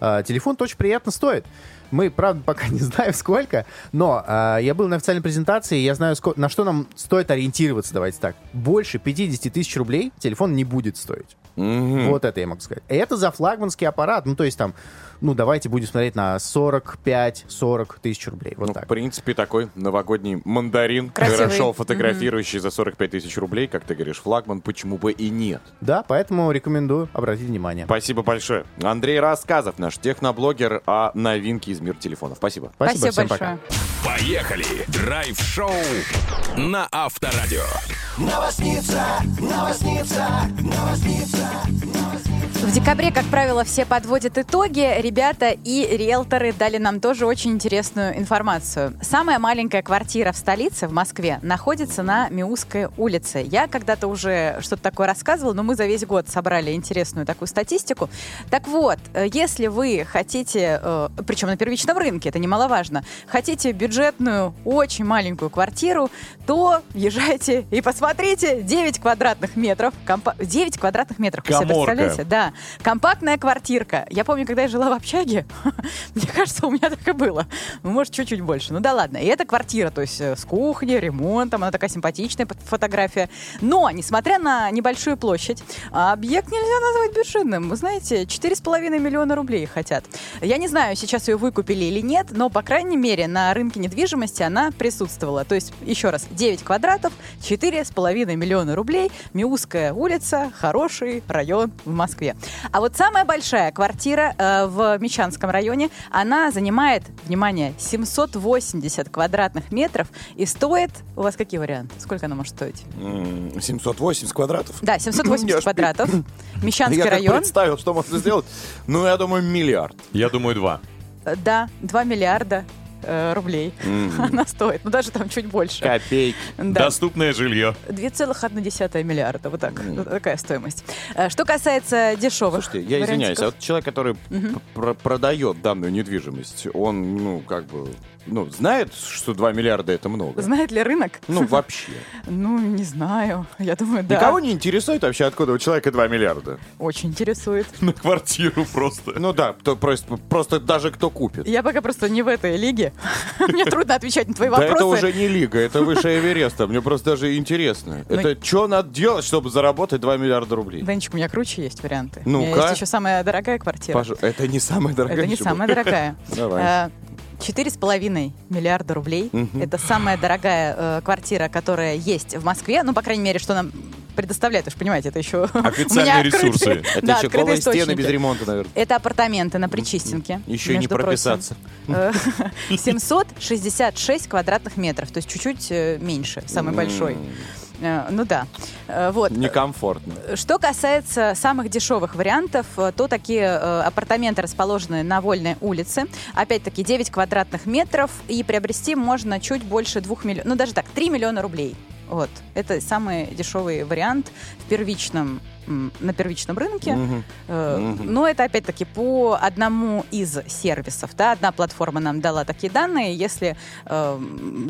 э, телефон очень приятно стоит. Мы, правда, пока не знаем сколько, но э, я был на официальной презентации, я знаю, ско- на что нам стоит ориентироваться, давайте так. Больше 50 тысяч рублей телефон не будет стоить. Вот это я могу сказать. Это за флагманский аппарат, ну то есть там, ну давайте будем смотреть на 45-40 тысяч рублей. Вот Ну, так. в принципе, такой новогодний мандарин, Красивый. хорошо фотографирующий за 45 тысяч рублей, как ты говоришь, флагман, почему бы и нет. Да, поэтому рекомендую обратить внимание. Спасибо большое. Андрей Рассказов, наш техноблогер о новинке из мира телефонов. Спасибо. Спасибо, всем большое. пока. Поехали! Драйв-шоу на Авторадио. В декабре, как правило, все подводят итоги. Ребята и риэлторы дали нам тоже очень интересную информацию. Самая маленькая квартира в столице, в Москве, находится на Миусской улице. Я когда-то уже что-то такое рассказывала, но мы за весь год собрали интересную такую статистику. Так вот, э, если вы хотите, э, причем на первичном рынке, это немаловажно, хотите бюджетную, очень маленькую квартиру, то езжайте и посмотрите 9 квадратных метров. компа- 9 квадратных метров. Вы себе представляете? Да. Компактная квартирка. Я помню, когда я жила в общаге, мне кажется, у меня так и было. Ну, может, чуть-чуть больше. Ну да ладно. И это квартира, то есть э, с кухней, ремонтом, она такая симпатичная фот- фотография. Но, несмотря на небольшую площадь, а, объект нельзя назвать бюджетным. Вы знаете, 4,5 миллиона рублей хотят. Я не знаю, сейчас ее выкупили или нет, но, по крайней мере, на рынке недвижимости она присутствовала. То есть, еще раз, 9 квадратов, 4,5 миллиона рублей, Миусская улица, хороший район в Москве. А вот самая большая квартира э, в Мещанском районе, она занимает, внимание, 780 квадратных метров и стоит... У вас какие варианты? Сколько она может стоить? М, 780 квадратов. Да, Я 780 ж квадратов. Мещанский Я как район. представил, что можно сделать. Ну, я думаю, миллиард. Я думаю, два. Э, Да, 2 миллиарда э, рублей она стоит. Ну, даже там чуть больше. Копейки. Да. Доступное жилье. 2,1 миллиарда. Вот так. Вот Такая стоимость. Э, Что касается дешевых Слушайте, я извиняюсь, а вариантиков, вот человек, который пр- продает данную недвижимость, он, ну, как бы, ну, знает, что 2 миллиарда это много? Знает ли рынок? Ну, вообще. Ну, не знаю. Я думаю, да. Никого не интересует вообще, откуда у человека 2 миллиарда? Очень интересует. На квартиру просто. Ну да, то просто, просто даже кто купит. Я пока просто не в этой лиге. Мне трудно отвечать на твои Да вопросы. это уже не лига, это выше Эвереста. Мне просто даже интересно. Ну, Это что надо делать, чтобы заработать 2 миллиарда рублей? Денчик, у меня круче есть варианты. У Ну-ка. меня есть еще самая дорогая квартира. Это не самая дорогая. Это не самая дорогая. Давай. Э, Четыре с половиной миллиарда рублей. Это самая дорогая э, квартира, которая есть в Москве. Ну, по крайней мере, что нам предоставляет. Вы же понимаете, это еще... Официальные ресурсы. Это еще голые стены без ремонта, наверное. Это апартаменты на Причистенке. Еще не прописаться. Э, 766 квадратных метров, то есть чуть-чуть э, меньше, самый большой. Э, Ну да. Э, Вот. Некомфортно. Что касается самых дешевых вариантов, э, то такие апартаменты расположены на Вольной улице. Опять-таки 9 квадратных метров. И приобрести можно чуть больше 2 миллионов, ну даже так, 3 миллиона рублей. Вот. Это самый дешевый вариант в первичном на первичном рынке. Э, Мгм. Но это опять-таки по одному из сервисов. Да? Одна платформа нам дала такие данные. Если э,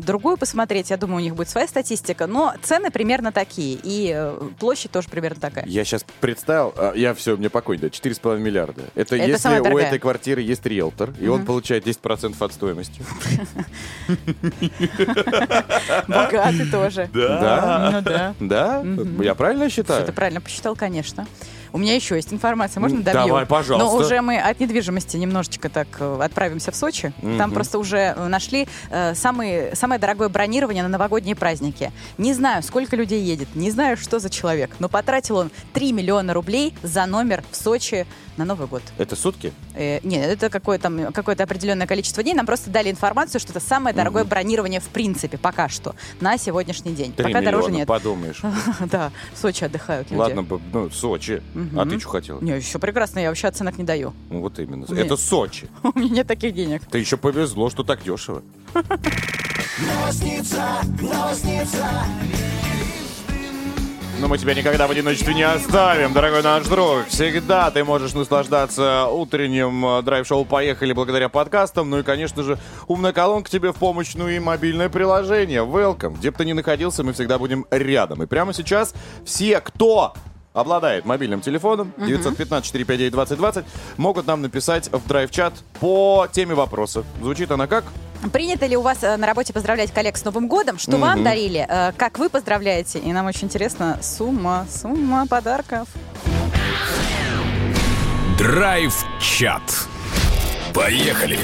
другую посмотреть, я думаю, у них будет своя статистика. Но цены примерно такие. И э, площадь тоже примерно такая. Я сейчас представил, а, я все, мне покой, да, 4,5 миллиарда. Это, Это если у этой квартиры есть риэлтор, и он получает 10% от стоимости. Богатый тоже. Да? Ну да. Я правильно считаю? ты правильно посчитал, конечно. У меня еще есть информация, можно добью? давай, пожалуйста. Но уже мы от недвижимости немножечко так э, отправимся в Сочи. Там Мгм. просто уже э, нашли э, самые, самое дорогое бронирование на новогодние праздники. Не знаю, сколько людей едет, не знаю, что за человек, но потратил он 3 миллиона рублей за номер в Сочи на Новый год. Это сутки? Э, нет, это какое-то, там, какое-то определенное количество дней. Нам просто дали информацию, что это самое дорогое бронирование в принципе пока что на сегодняшний день. 3 пока дороже миллиона, нет. подумаешь. Да, в Сочи отдыхают люди. Ладно, ну, Сочи. А ты что хотела? Не, все прекрасно, я вообще оценок не даю. Ну, вот именно. Нет. Это Сочи. У меня нет таких денег. Ты еще повезло, что так дешево. Но мы тебя никогда в одиночестве не оставим, дорогой наш друг. Всегда ты можешь наслаждаться утренним э, драйв-шоу «Поехали» благодаря подкастам. Ну и, конечно же, умная колонка тебе в помощь, ну и мобильное приложение. Welcome. Где бы ты ни находился, мы всегда будем рядом. И прямо сейчас все, кто обладает мобильным телефоном 915-459-2020, могут нам написать в драйв-чат по теме вопроса. Звучит она как? Принято ли у вас э, на работе поздравлять коллег с Новым годом? Что вам Мгм. дарили? Э, Как вы поздравляете? И нам очень интересно сумма, сумма подарков. Драйв-чат. Поехали.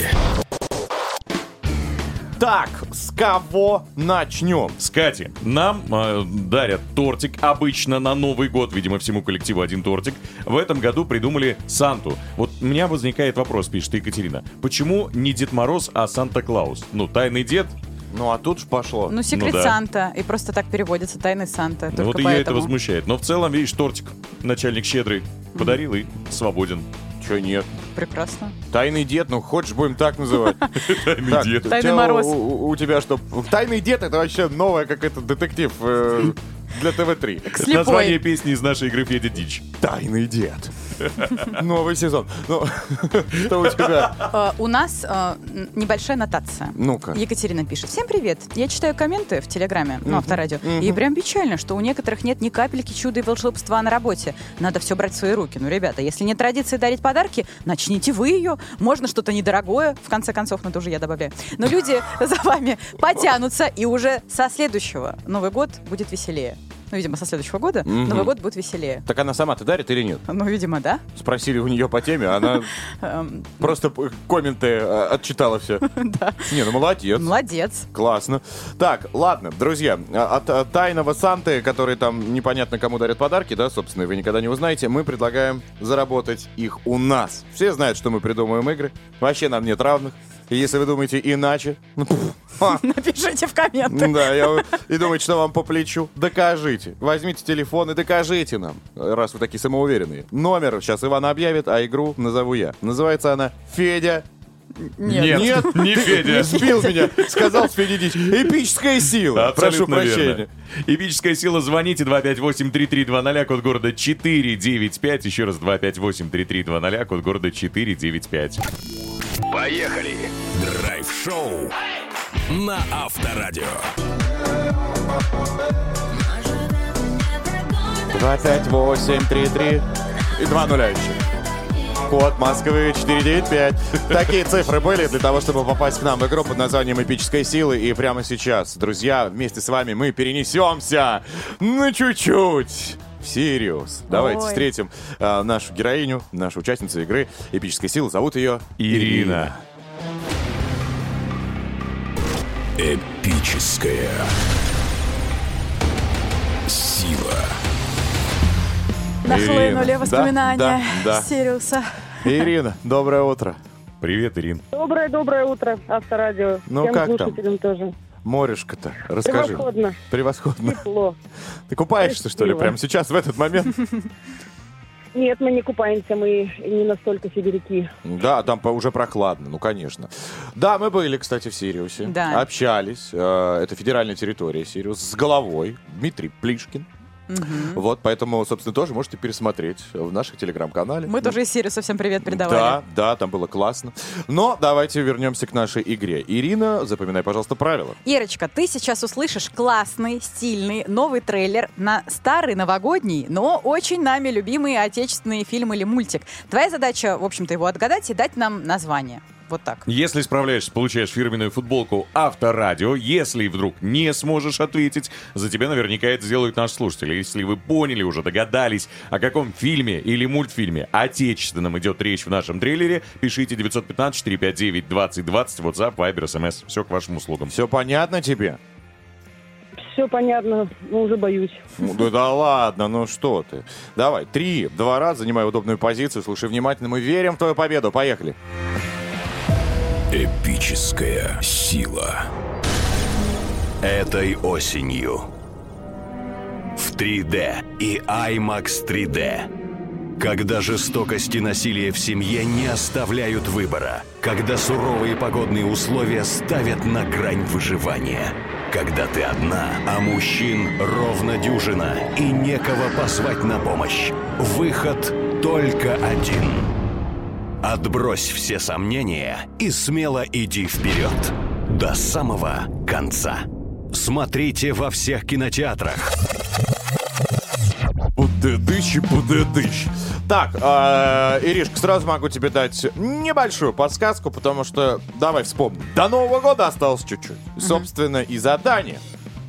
Так, с кого начнем? С Кати. Нам э, дарят тортик обычно на Новый год, видимо, всему коллективу один тортик. В этом году придумали Санту. Вот у меня возникает вопрос, пишет Екатерина. Почему не Дед Мороз, а Санта-Клаус? Ну, тайный дед. Ну, а тут же пошло. Ну, секрет да. Санта. И просто так переводится тайный Санта. Ну, вот ее это возмущает. Но в целом, видишь, тортик начальник щедрый подарил и свободен. Че нет? Прекрасно. Тайный дед, ну хочешь будем так называть. Тайный дед. у Тайный тебя- Мороз. У, тебя что? Тайный дед это вообще новая какой-то детектив э, для ТВ-3. Это название песни из нашей игры Федя Дичь. Тайный дед. Новый сезон. Ну, что у тебя? Э, У нас э, небольшая нотация. Ну-ка. Екатерина пишет. Всем привет. Я читаю комменты в Телеграме, ну, авторадио. И прям печально, что у некоторых нет ни капельки чуда и волшебства на работе. Надо все брать в свои руки. Ну, ребята, если нет традиции дарить подарки, начните вы ее. Можно что-то недорогое, в конце концов, но это уже я добавляю. Но люди за вами потянутся, и уже со следующего Новый год будет веселее. Ну, видимо, со следующего года Мгм. Новый год будет веселее. Так она сама-то дарит или нет? Ну, видимо, да. Спросили у нее по теме, она Эм, просто п- комменты э, отчитала все. Да. Не, ну молодец. Молодец. Классно. Так, ладно, друзья, а- от, от тайного Санты, который там непонятно кому дарят подарки, да, собственно, вы никогда не узнаете, мы предлагаем заработать их у нас. Все знают, что мы придумываем игры. Вообще нам нет равных. И если вы думаете иначе, ну, Напишите в комменты. да, я, и думаете, что вам по плечу, докажите. Возьмите телефон и докажите нам, раз вы такие самоуверенные. Номер сейчас Иван объявит, а игру назову я. Называется она «Федя Нет, Нет, не Федя. не сбил меня, сказал Федя Дич. Эпическая сила. Прошу Абсолютно прощения. верно. Эпическая сила, звоните 258-3320, код города 495. Еще раз 258-3320, код города 495. Поехали. Драйв-шоу на Авторадио. 25833 и два нуля еще. Код Москвы 495. Такие цифры были для того, чтобы попасть к нам в игру под названием «Эпическая сила». И прямо сейчас, друзья, вместе с вами мы перенесемся на чуть-чуть в Сириус. Давайте Ой. встретим а, нашу героиню, нашу участницу игры «Эпическая сила». Зовут ее Ирина. Эпическая сила. Нахлынули Ирина. воспоминания Да, да, да. Сириуса. Ирина, доброе утро. Привет, Ирин. Доброе-доброе утро, Авторадио. Ну, Всем как там? тоже. Морешка-то, расскажи. Превосходно. Превосходно. Тепло. Ты купаешься, что ли, Красиво. прямо сейчас, в этот момент? Нет, мы не купаемся, мы не настолько сибиряки. Да, там уже прохладно, ну, конечно. Да, мы были, кстати, в Сириусе. Да. Общались. Э, Это федеральная территория Сириус. С головой. Дмитрий Плишкин. Вот, поэтому, собственно, тоже можете пересмотреть в наших телеграм-канале. Мы тоже из Сириуса всем привет передавали. Да, да, там было классно. Но давайте вернемся к нашей игре. Ирина, запоминай, пожалуйста, правила. Ирочка, ты сейчас услышишь классный, стильный, новый трейлер на старый новогодний, но очень нами любимый отечественный фильм или мультик. Твоя задача, в общем-то, его отгадать и дать нам название. Вот так. Если справляешься, получаешь фирменную футболку Авторадио. Если вдруг не сможешь ответить, за тебя наверняка это сделают наши слушатели. Если вы поняли уже, догадались, о каком фильме или мультфильме отечественном идет речь в нашем трейлере, пишите 915-459-2020, WhatsApp, Viber, SMS. Все к вашим услугам. Все понятно тебе? Все понятно, но уже боюсь. Ну, да, да ладно, ну что ты. Давай, три, два раза, занимай удобную позицию, слушай внимательно, мы верим в твою победу. Поехали. Эпическая сила. Этой осенью. В 3D и IMAX 3D. Когда жестокость и насилие в семье не оставляют выбора. Когда суровые погодные условия ставят на грань выживания. Когда ты одна, а мужчин ровно дюжина и некого позвать на помощь. Выход только один. Отбрось все сомнения и смело иди вперед. До самого конца. Смотрите во всех кинотеатрах. Пудедыщ и пудедыщ. Так, э, Иришка, сразу могу тебе дать небольшую подсказку, потому что, давай вспомним, до Нового года осталось чуть-чуть. Собственно, и задание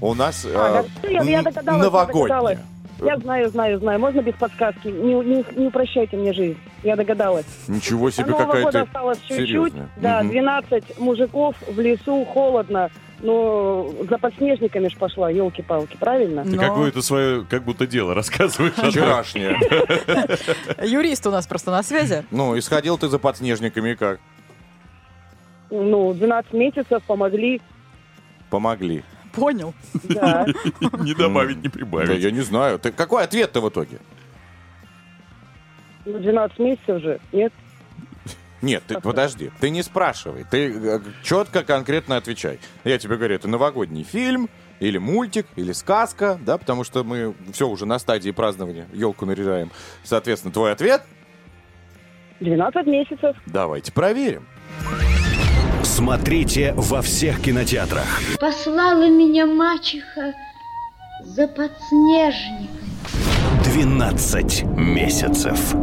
у нас э, А, да, я, я новогоднее. Я знаю, знаю, знаю. Можно без подсказки? Не, не, не упрощайте мне жизнь. Я догадалась. Ничего До себе, Нового года какая-то осталось чуть-чуть. серьезная. Да, Мгм. 12 мужиков в лесу, холодно. Но за подснежниками ж пошла, елки-палки, правильно? Ты Но- какое-то свое, как будто дело рассказываешь. а то- Вчерашнее. Юрист у нас просто на связи. Ну, и сходил ты за подснежниками и как? Ну, 12 месяцев помогли. Помогли. Понял. Да. Не добавить, не Да, прибавить. я не знаю. Ты, какой ответ-то в итоге? Ну, 12 месяцев же, нет? Нет, ты подожди, ты не спрашивай, ты э, четко, конкретно отвечай. Я тебе говорю, это новогодний фильм, или мультик, или сказка, да, потому что мы все уже на стадии празднования, елку наряжаем. Соответственно, твой ответ? 12 месяцев. Давайте проверим. Смотрите во всех кинотеатрах. Послала меня мачеха за подснежник. 12 месяцев.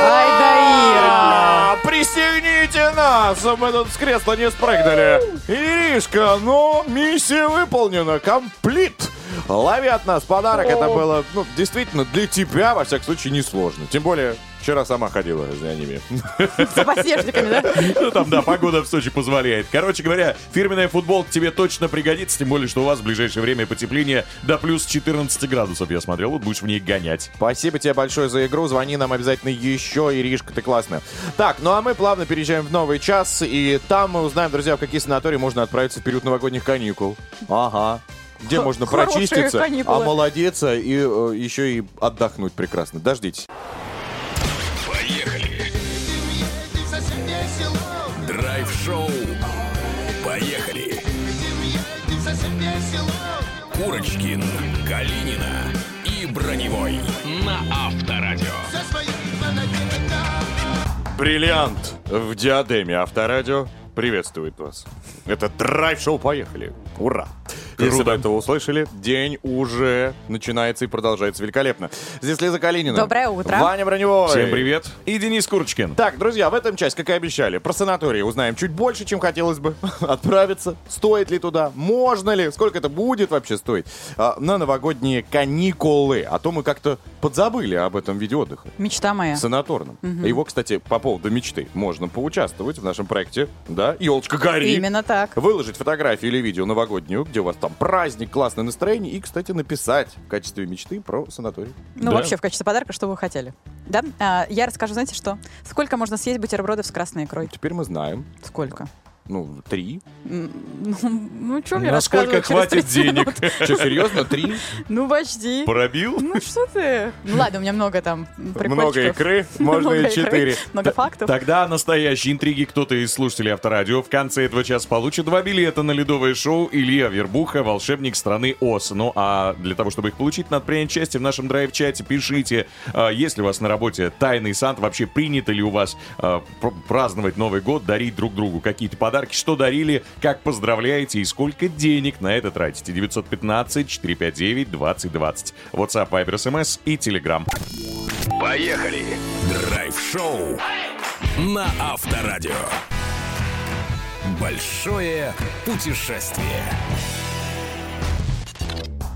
Ай да Ира! Пристегните нас! Мы тут с кресла не спрыгнули. Иришка, ну, миссия выполнена. Комплит. Лови от нас подарок. Это было, ну, действительно, для тебя, во всяком случае, несложно. Тем более, вчера сама ходила за ними. С подснежниками, да? Ну там, да, погода в Сочи позволяет. Короче говоря, фирменная футболка тебе точно пригодится, тем более, что у вас в ближайшее время потепление до плюс 14 градусов, я смотрел, вот будешь в ней гонять. Спасибо тебе большое за игру. Звони нам обязательно еще. Иришка, ты классная. Так, ну а мы плавно переезжаем в новый час. И там мы узнаем, друзья, в какие санатории можно отправиться в период новогодних каникул. Ага. Где Х- можно прочиститься, каникулы. омолодеться и э, еще и отдохнуть прекрасно. Дождитесь. Поехали. Драйв-шоу. Поехали. Курочкин, Калинина и Броневой на Авторадио. Бриллиант в диадеме Авторадио приветствует вас. Это драйв-шоу «Поехали». Ура! Если вы этого услышали, день уже начинается и продолжается великолепно. Здесь Лиза Калинина. Доброе утро. Ваня Броневой. Всем привет. И Денис Курочкин. Так, друзья, в этом часть, как и обещали, про санатории узнаем чуть больше, чем хотелось бы отправиться. Стоит ли туда? Можно ли? Сколько это будет вообще стоить? А, на новогодние каникулы. А то мы как-то подзабыли об этом виде отдыха. Мечта моя. Санаторном. Его, кстати, по поводу мечты можно поучаствовать в нашем проекте. Да, елочка гори. Именно так. Выложить фотографию или видео новогоднюю, где у вас там праздник, классное настроение. И, кстати, написать в качестве мечты про санаторий. Ну, Да. вообще, в качестве подарка, что вы хотели. Да? А, я расскажу, знаете что? Сколько можно съесть бутербродов с красной икрой? Теперь мы знаем. Сколько? Ну, три. Ну, ну что мне Насколько хватит 30 денег? Что, серьезно, три? Ну, почти. Пробил? Ну, что ты? Ну, ладно, у меня много там. Много икры, можно и четыре. Много фактов. Тогда настоящие интриги кто-то из слушателей Авторадио в конце этого часа получит два билета на ледовое шоу Илья Вербуха, волшебник страны Ос. Ну а для того, чтобы их получить, надо принять участие в нашем драйв-чате. Пишите, а, есть ли у вас на работе тайный сант, вообще принято ли у вас а, пр- праздновать Новый год, дарить друг другу какие-то подарки, что дарили, как поздравляете и сколько денег на это тратите. 915-459-2020. WhatsApp, Viber, SMS и Telegram. Поехали! Драйв-шоу на Авторадио. Большое путешествие.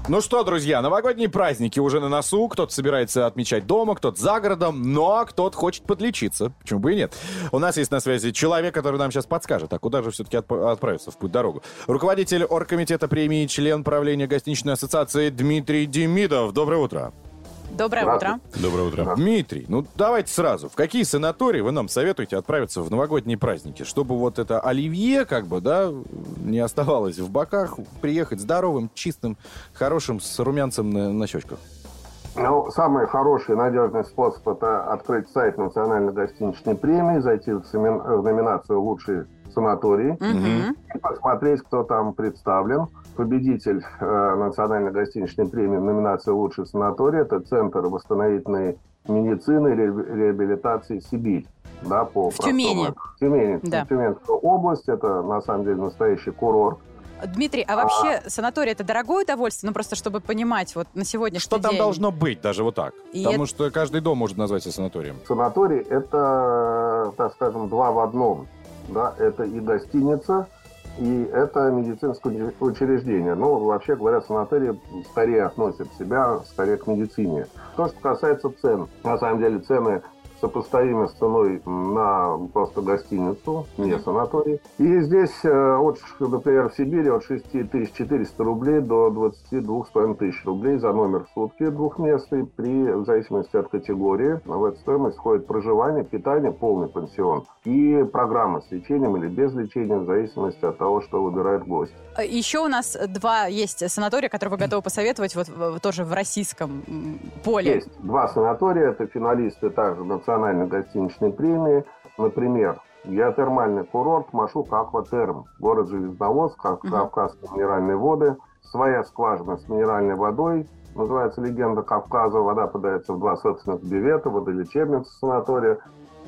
Ну что, друзья, новогодние праздники уже на носу. Кто-то собирается отмечать дома, кто-то за городом, но кто-то хочет подлечиться. Почему бы и нет? У нас есть на связи человек, который нам сейчас подскажет, а куда же все-таки отп- отправиться в путь-дорогу. Руководитель оргкомитета премии, член правления гостиничной ассоциации Дмитрий Демидов. Доброе утро. Доброе утро. Доброе утро. Дмитрий, ну давайте сразу. В какие санатории вы нам советуете отправиться в новогодние праздники? Чтобы вот это оливье, как бы, да, не оставалось в боках, приехать здоровым, чистым, хорошим, с румянцем на, на щечках. Ну, самый хороший и надежный способ – это открыть сайт Национальной гостиничной премии, зайти в, в номинацию «Лучший санаторий» Мгм. и посмотреть, кто там представлен. Победитель э, Национальной гостиничной премии в номинации «Лучший санаторий» – это Центр восстановительной медицины и ре- реабилитации «Сибирь». Да, по В Тюмени. В Тюмени. Да. Тюменская область – это, на самом деле, настоящий курорт. Дмитрий, а вообще санаторий это дорогое удовольствие? Ну, просто чтобы понимать, вот на сегодняшний Что там день. должно быть, даже вот так? И Потому это- что каждый дом может назвать себя санаторием. Санаторий – это, так скажем, два в одном. Да? Это и гостиница, и это медицинское учре- учреждение. Ну, вообще говоря, санатории скорее относят себя скорее к медицине. То, что касается цен. На самом деле цены сопоставимы с ценой на просто гостиницу, не санаторий. И здесь, э, от, например, в Сибири от 6400 рублей до 22,5 тысяч рублей за номер в сутки двухместный, при, в зависимости от категории. В эту стоимость входит проживание, питание, полный пансион и программа с лечением или без лечения, в зависимости от того, что выбирает гость. Еще у нас два есть санатория, которые вы готовы посоветовать вот тоже в российском поле. Есть два санатория, это финалисты также национальной гостиничной премии. Например, геотермальный курорт Машук Акватерм, город Железноводск. Кавказские минеральные воды, своя скважина с минеральной водой, называется «Легенда Кавказа». Вода подается в два собственных бивета, водолечебница санатория,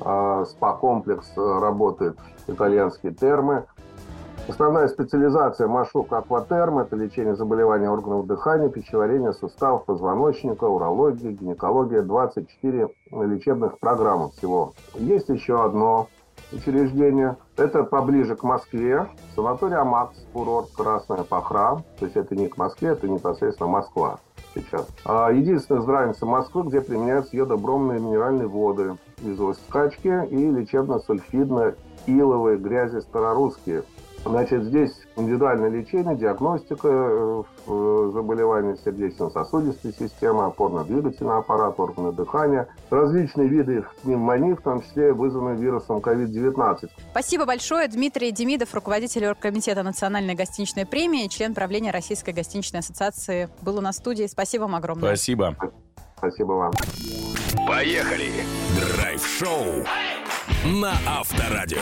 а, спа-комплекс э, работает, итальянские термы. Основная специализация Машук Акватерм – это лечение заболеваний органов дыхания, пищеварения, суставов, позвоночника, урология, гинекология, 24 лечебных программ всего. Есть еще одно учреждение. Это поближе к Москве. Санаторий Амакс, курорт Красная Пахра. То есть это не к Москве, это непосредственно Москва сейчас. А единственная здравница Москвы, где применяются йодобромные минеральные воды из скачки и лечебно-сульфидно-иловые грязи старорусские. Значит, здесь индивидуальное лечение, диагностика э, э, заболеваний сердечно-сосудистой системы, опорно-двигательный аппарат, органы дыхания, различные виды пневмонии, в том числе вызванные вирусом COVID-19. Спасибо большое. Дмитрий Демидов, руководитель оргкомитета Национальной гостиничной премии, член правления Российской гостиничной ассоциации, был у нас в студии. Спасибо вам огромное. Спасибо. Спасибо вам. Поехали! Драйв-шоу на Авторадио.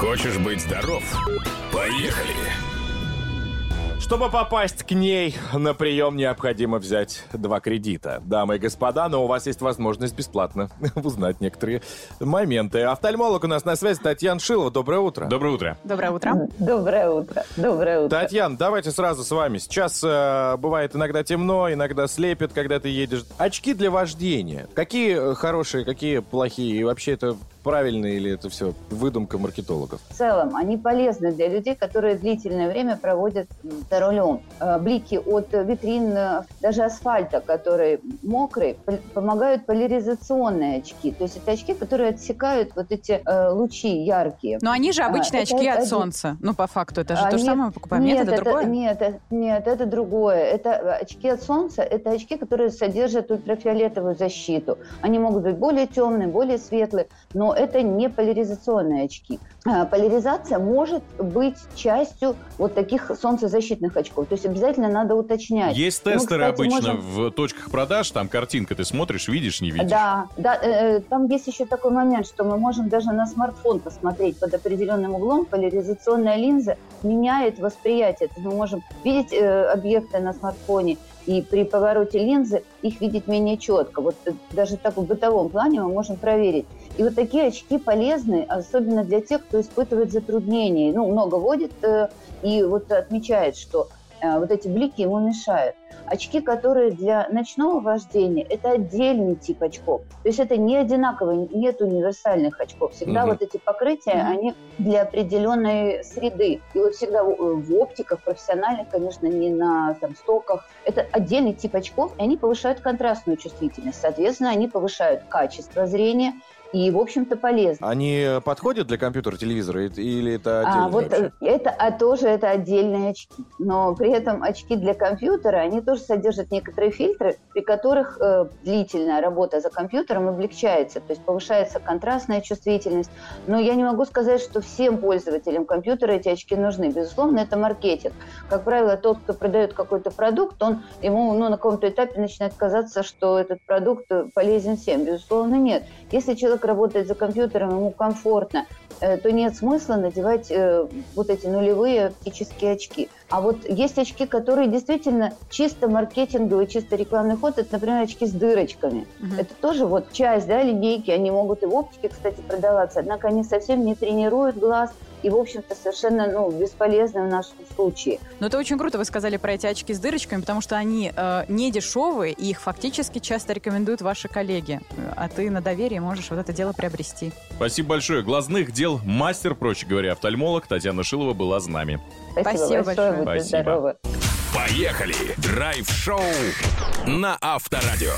Хочешь быть здоров? Поехали! Чтобы попасть к ней на прием, необходимо взять два кредита. Дамы и господа, но у вас есть возможность бесплатно узнать некоторые моменты. Офтальмолог у нас на связи Татьяна Шилова. Доброе утро. Доброе утро. Доброе утро. Доброе утро. Доброе утро. Татьяна, давайте сразу с вами. Сейчас э, бывает иногда темно, иногда слепит, когда ты едешь. Очки для вождения. Какие хорошие, какие плохие? И вообще это правильно или это все выдумка маркетологов? В целом, они полезны для людей, которые длительное время проводят за рулем. Э, Блики от витрин, э, даже асфальта, который мокрый, помогают поляризационные очки. То есть это очки, которые отсекают вот эти э, лучи яркие. Но они же А, обычные это очки от один. солнца. Ну, по факту, это же А, то же нет, самое мы покупаем. Нет, это другое? Нет, это, нет, это другое. Это очки от солнца, это очки, которые содержат ультрафиолетовую защиту. Они могут быть более темные, более светлые, но но это не поляризационные очки. А, Поляризация может быть частью вот таких солнцезащитных очков. То есть обязательно надо уточнять. Есть Мы, тестеры кстати, обычно можем- в точках продаж, там картинка, ты смотришь, видишь, не видишь. Да, да, э, э, там есть еще такой момент, что мы можем даже на смартфон посмотреть под определенным углом. Поляризационная линза меняет восприятие. То есть мы можем видеть э, объекты на смартфоне, и при повороте линзы их видеть менее четко. Вот даже так в бытовом плане мы можем проверить. И вот такие очки полезны, особенно для тех, кто испытывает затруднения. Ну, много водит э, и вот отмечает, что э, вот эти блики ему мешают. Очки, которые для ночного вождения, это отдельный тип очков. То есть это не одинаковые, нет универсальных очков. Всегда Мгм. вот эти покрытия, Мгм. они для определенной среды. И вот всегда в, в оптиках профессиональных, конечно, не на там, стоках. Это отдельный тип очков, и они повышают контрастную чувствительность. Соответственно, они повышают качество зрения и, в общем-то, полезны. Они подходят для компьютера, телевизора или это А, отдельно? вот э, это а тоже это отдельные очки. Но при этом очки для компьютера, они тоже содержат некоторые фильтры, при которых э, длительная работа за компьютером облегчается, то есть повышается контрастная чувствительность. Но я не могу сказать, что всем пользователям компьютера эти очки нужны. Безусловно, это маркетинг. Как правило, тот, кто продает какой-то продукт, он ему ну, на каком-то этапе начинает казаться, что этот продукт полезен всем. Безусловно, нет. Если человек работает за компьютером, ему комфортно, э, то нет смысла надевать э, вот эти нулевые оптические очки. А вот есть очки, которые действительно чисто маркетинговый, чисто рекламный ход. Это, например, очки с дырочками. Это тоже вот часть да, линейки. Они могут и в оптике, кстати, продаваться. Однако они совсем не тренируют глаз и, в общем-то, совершенно ну, бесполезны в нашем случае. Но это очень круто, вы сказали про эти очки с дырочками, потому что они э, не дешевые, и их фактически часто рекомендуют ваши коллеги. А ты на доверии можешь вот это дело приобрести. Спасибо большое. Глазных дел мастер, проще говоря, офтальмолог Татьяна Шилова была с нами. Спасибо, большое. Будьте Спасибо. здоровы. Поехали! Драйв-шоу на Авторадио.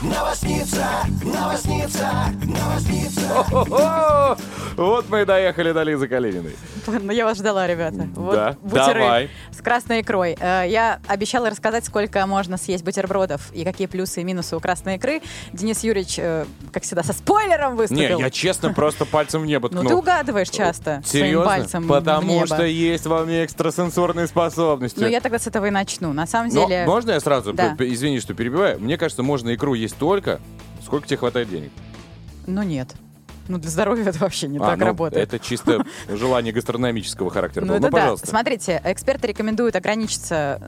Новосница, новосница, новосница. Вот мы и доехали до Лизы Калининой. Ну, я вас ждала, ребята. Вот Да, бутеры давай. с красной икрой. Э, Я обещала рассказать, сколько можно съесть бутербродов и какие плюсы и минусы у красной икры. Денис Юрьевич, э, как всегда, со спойлером Не, выступил. я честно просто пальцем в небо Ну, ткнул. ты угадываешь часто своим Серьезно? пальцем в Потому небо. что есть во мне экстрасенсорные способности. Ну, я тогда с этого и начну. На самом Но деле... можно я сразу, Да. извини, что перебиваю, мне кажется, можно икру есть столько, сколько тебе хватает денег. Ну, нет. Ну, для здоровья это вообще не А, так ну, работает. Это чисто желание гастрономического характера. Ну, было. это ну, да. Смотрите, эксперты рекомендуют ограничиться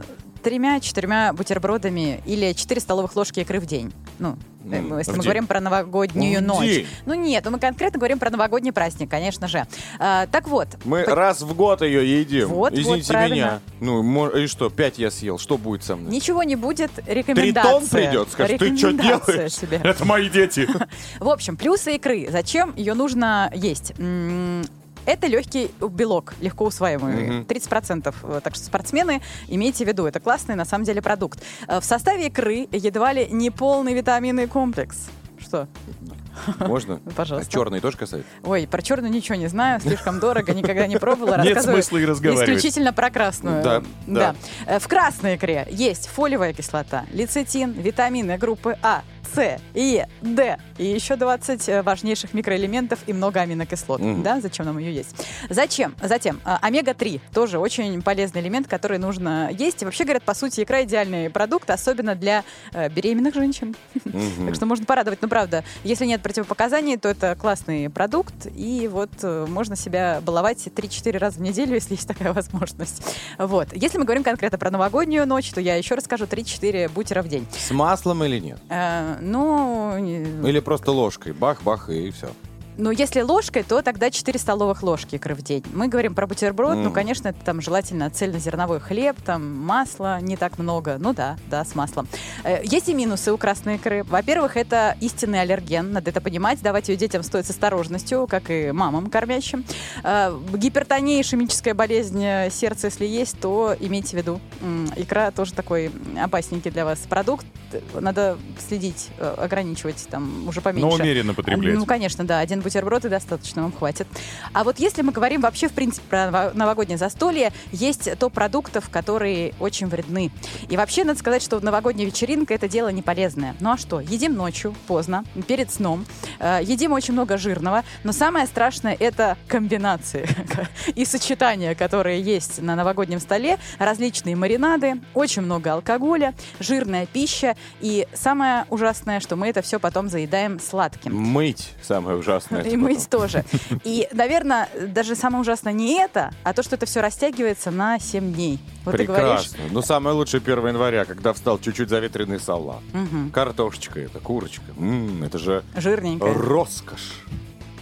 тремя-четырьмя бутербродами или 4 столовых ложки икры в день. Ну, э, если в мы день. говорим про новогоднюю В ночь. день. Ну нет, ну мы конкретно говорим про новогодний праздник, конечно же. А, так вот. Мы по- раз в год ее едим. Вот, вот, Извините правильно. меня. Ну, и что, пять я съел, что будет со мной? Ничего не будет, Три рекомендация. тонн придет, скажет, ты что делаешь? тебе. Это мои дети. В общем, плюсы икры. Зачем ее нужно есть? Это легкий белок, легко усваиваемый, Мгм. 30%. Э, Так что спортсмены, имейте в виду, это классный на самом деле продукт. Э, В составе икры едва ли не полный витаминный комплекс. Что? Можно? Пожалуйста. А черный тоже касается? Ой, про черную ничего не знаю, слишком дорого, никогда не пробовала. Нет смысла и разговаривать. Исключительно про красную. Да, да. Э, В красной икре есть фолиевая кислота, лецитин, витамины группы А, С, Е, Д и еще 20 э, важнейших микроэлементов и много аминокислот. Мгм. Да, зачем нам ее есть? Зачем? Затем, э, омега-3 тоже очень полезный элемент, который нужно есть. И вообще, говорят, по сути, икра идеальный продукт, особенно для э, беременных женщин. Так что можно порадовать. Но правда, если нет противопоказаний, то это классный продукт. И вот можно себя баловать 3-4 раза в неделю, если есть такая возможность. Вот. Если мы говорим конкретно про новогоднюю ночь, то я еще расскажу 3-4 бутера в день. С маслом или нет? Э, не- Или просто ложкой? Бах-бах и все. Ну, если ложкой, то тогда 4 столовых ложки икры в день. Мы говорим про бутерброд, ну, Мгм. конечно, это там желательно цельнозерновой хлеб, там масло не так много. Ну да, да, с маслом. Э, Есть и минусы у красной икры. Во-первых, это истинный аллерген, надо это понимать. Давать ее детям стоит с осторожностью, как и мамам кормящим. Э, Гипертония, ишемическая болезнь э, сердца, если есть, то имейте в виду. Икра тоже такой опасненький для вас продукт. Надо следить, ограничивать там уже поменьше. умеренно потреблять. Ну, конечно, да. Один бутерброды достаточно, вам хватит. А вот если мы говорим вообще, в принципе, про ново- новогоднее застолье, есть топ продуктов, которые очень вредны. И вообще, надо сказать, что новогодняя вечеринка – это дело не полезное. Ну а что? Едим ночью, поздно, перед сном. Э, Едим очень много жирного. Но самое страшное – это комбинации и сочетания, которые есть на новогоднем столе. Различные маринады, очень много алкоголя, жирная пища. И самое ужасное, что мы это все потом заедаем сладким. Мыть самое ужасное. И мыть тоже. И, наверное, даже самое ужасное не это, а то, что это все растягивается на 7 дней. Вот ты говоришь, Прекрасно. Ну, самое лучшее 1 января, когда встал чуть-чуть заветренный салат. Картошечка это, курочка. М, это же жирненькое. роскошь.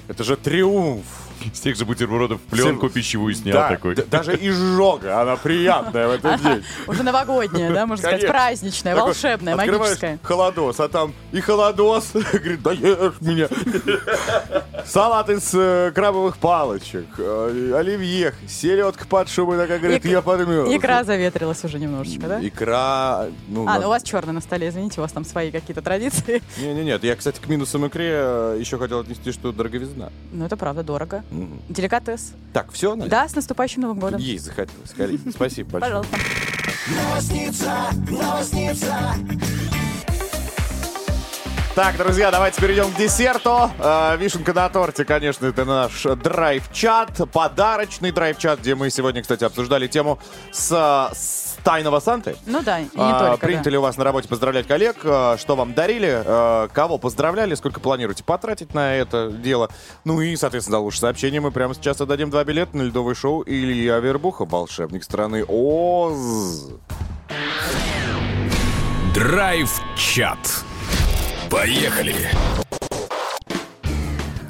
Это же триумф. С тех же бутербродов пленку пищевую снял Да, такой. д- даже изжога, она приятная в этот день. Уже новогодняя, да, можно сказать, праздничная, волшебная, магическая. холодос, а там и холодос, говорит, да ешь меня. Салат из э, крабовых палочек, э, оливье, селедка под шубой, такая говорит, я подмерз. Икра заветрилась уже немножечко, да? Икра, ну, А, ну у вас черный на столе, извините, у вас там свои какие-то традиции. Не, не, нет, я, кстати, к минусам икре э, еще хотел отнести, что дороговизна. Ну, это правда дорого. Мгм. Деликатес. Так, все? Да, с наступающим Новым годом. Есть захотелось. Карин, Спасибо большое. Пожалуйста. Новосница, новосница. Так, друзья, давайте перейдем к десерту. Э, Вишенка на торте, конечно, это наш драйв-чат, подарочный драйв-чат, где мы сегодня, кстати, обсуждали тему с, э, с тайного Санты. Ну да, и не А, только. Принято да. ли у вас на работе поздравлять коллег? А, Что вам дарили? А, Кого поздравляли? Сколько планируете потратить на это дело? Ну и, соответственно, за лучшее сообщение мы прямо сейчас отдадим два билета на ледовое шоу Илья Вербуха, волшебник страны Оз. Драйв-чат. Поехали!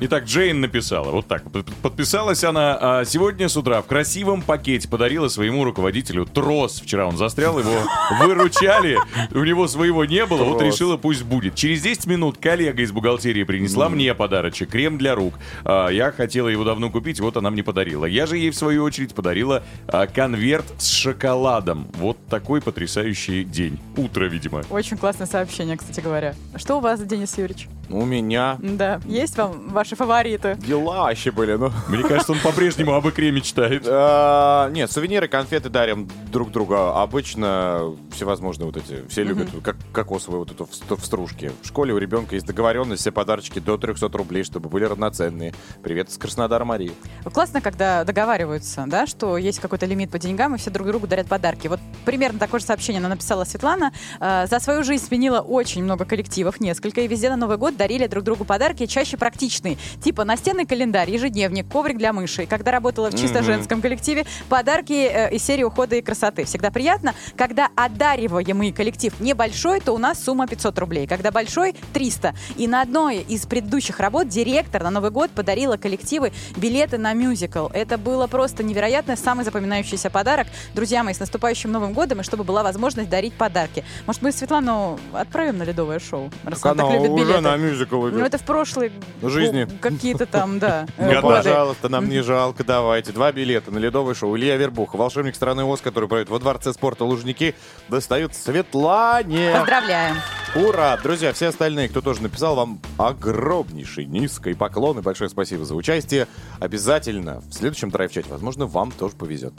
Итак, Джейн написала, вот так. Под- Подписалась она а, сегодня с утра в красивом пакете подарила своему руководителю трос. Вчера он застрял, его выручали, у него своего не было, вот решила, пусть будет. Через 10 минут коллега из бухгалтерии принесла мне подарочек, крем для рук. А, Я хотела его давно купить, вот она мне подарила. Я же ей, в свою очередь, подарила а, конверт с шоколадом. Вот такой потрясающий день. Утро, видимо. Очень классное сообщение, кстати говоря. Что у вас, Денис Юрьевич? У меня Да, есть вам ваши фавориты? дела вообще были, ну. Мне кажется, он по-прежнему об икре мечтает. А, Нет, сувениры, конфеты дарим друг другу. Обычно всевозможные вот эти, все любят как кокосовые вот эту в стружке. В школе у ребенка есть договоренность, все подарочки до 300 рублей, чтобы были равноценные. Привет из Краснодара, Мария. Классно, когда договариваются, да, что есть какой-то лимит по деньгам, и все друг другу дарят подарки. Вот примерно такое же сообщение она написала Светлана. Э, За свою жизнь сменила очень много коллективов, несколько, и везде на Новый год дарили друг другу подарки, чаще практичные. Типа настенный календарь, ежедневник, коврик для мыши. Когда работала в чисто женском коллективе, подарки э, из серии ухода и красоты. Всегда приятно. Когда одариваемый коллектив небольшой, то у нас сумма 500 рублей. Когда большой, 300. И на одной из предыдущих работ директор на Новый год подарила коллективы билеты на мюзикл. Это было просто невероятно, самый запоминающийся подарок. Друзья мои, с наступающим Новым годом, и чтобы была возможность дарить подарки. Может, мы Светлану отправим на ледовое шоу? Раз Так она так любит уже билеты. на мюзикл идет. Ну, это в прошлой Жизни. Какие-то там, да. Пожалуйста, нам не жалко, давайте. Два билета на ледовое шоу. Илья Вербуха, волшебник страны ОС, который проводит во Дворце спорта Лужники, достают Светлане. Поздравляем. Ура! Друзья, все остальные, кто тоже написал, вам огромнейший низкий поклон и большое спасибо за участие. Обязательно в следующем драйв-чате, возможно, вам тоже повезет.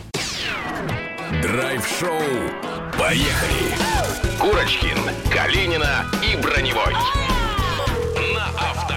Драйв-шоу. Поехали! Курочкин, Калинина и Броневой. На Авторадио.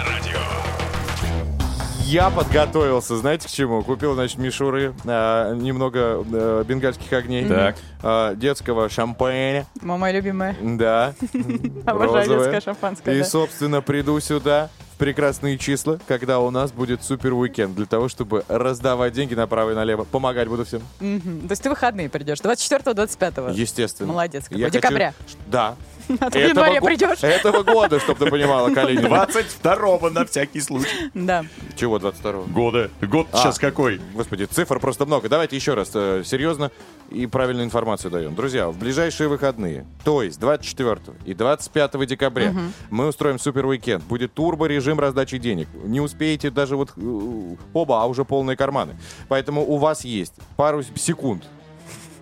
Я подготовился, знаете, к чему? Купил, значит, мишуры, а, немного э, бенгальских огней, Так. а, детского шампаня, Мама любимая. да, Обожаю розовое. детское шампанское, И, собственно, приду сюда в прекрасные числа, когда у нас будет супер уикенд, для того, чтобы раздавать деньги направо и налево. Помогать буду всем. Мгм. То есть ты выходные придешь, 24-25. Естественно. Молодец какой. Я хочу- Декабря. Да. А ты в январе придешь? Этого года, чтобы ты понимала, Калинина. 22-го на всякий случай. Да. Чего 22-го? Года. Год А. сейчас какой? Господи, цифр просто много. Давайте еще раз э, серьезно и правильную информацию даем. Друзья, в ближайшие выходные, то есть 24 и 25 декабря, мы устроим супер уикенд. Будет турбо-режим раздачи денег. Не успеете даже вот э, оба, а уже полные карманы. Поэтому у вас есть пару секунд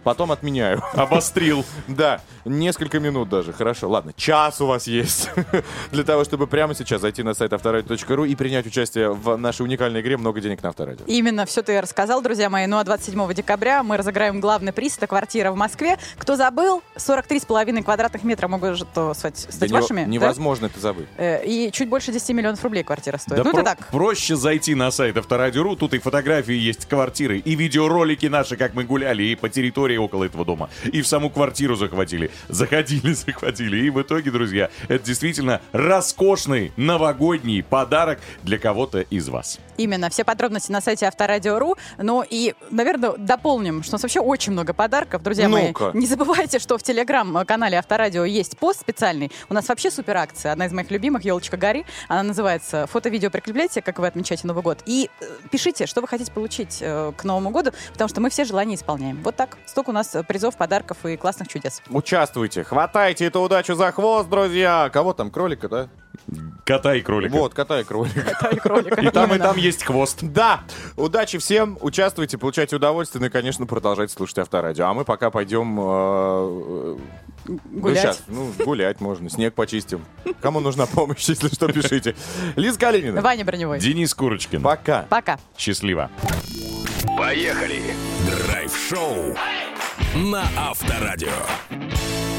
потом отменяю. Обострил. Да, несколько минут даже. Хорошо, ладно, час у вас есть для того, чтобы прямо сейчас зайти на сайт авторадио.ру и принять участие в нашей уникальной игре «Много денег на авторадио». Именно все ты рассказал, друзья мои. Ну а 27 декабря мы разыграем главный приз. Это квартира в Москве. Кто забыл, 43,5 квадратных метра могут стать, Да стать не- вашими. да? Невозможно это забыть. Э, И чуть больше 10 миллионов рублей квартира стоит. Да ну, про- это так. проще зайти на сайт Авторадио.ру, тут и фотографии есть квартиры, и видеоролики наши, как мы гуляли, и по территории около этого дома, и в саму квартиру захватили. Заходили, захватили. И в итоге, друзья, это действительно роскошный новогодний подарок для кого-то из вас. Именно. Все подробности на сайте Авторадио.ру. Ну и, наверное, дополним, что у нас вообще очень много подарков. Друзья мои, Ну-ка. не забывайте, что в телеграм-канале Авторадио есть пост специальный. У нас вообще супер акция. Одна из моих любимых, елочка Гори. Она называется «Фото-видео прикрепляйте, как вы отмечаете Новый год». И э, пишите, что вы хотите получить э, к Новому году, потому что мы все желания исполняем. Вот так. Столько у нас э, призов, подарков и классных чудес. Участвуйте, хватайте эту удачу за хвост, друзья. Кого там, кролика, да? Кота и кролика. Вот, кота и кролика. Кота и кролика. И там, и там есть хвост. Да, удачи всем, участвуйте, получайте удовольствие, ну и, конечно, продолжайте слушать Авторадио. А мы пока пойдем... э, э, Гулять. ну, ну, гулять можно, снег почистим. Кому нужна помощь, если что, пишите. Лиз Калинина. Ваня Броневой. Денис Курочкин. Пока. Пока. Счастливо. Поехали! Драйв-шоу на Авторадио.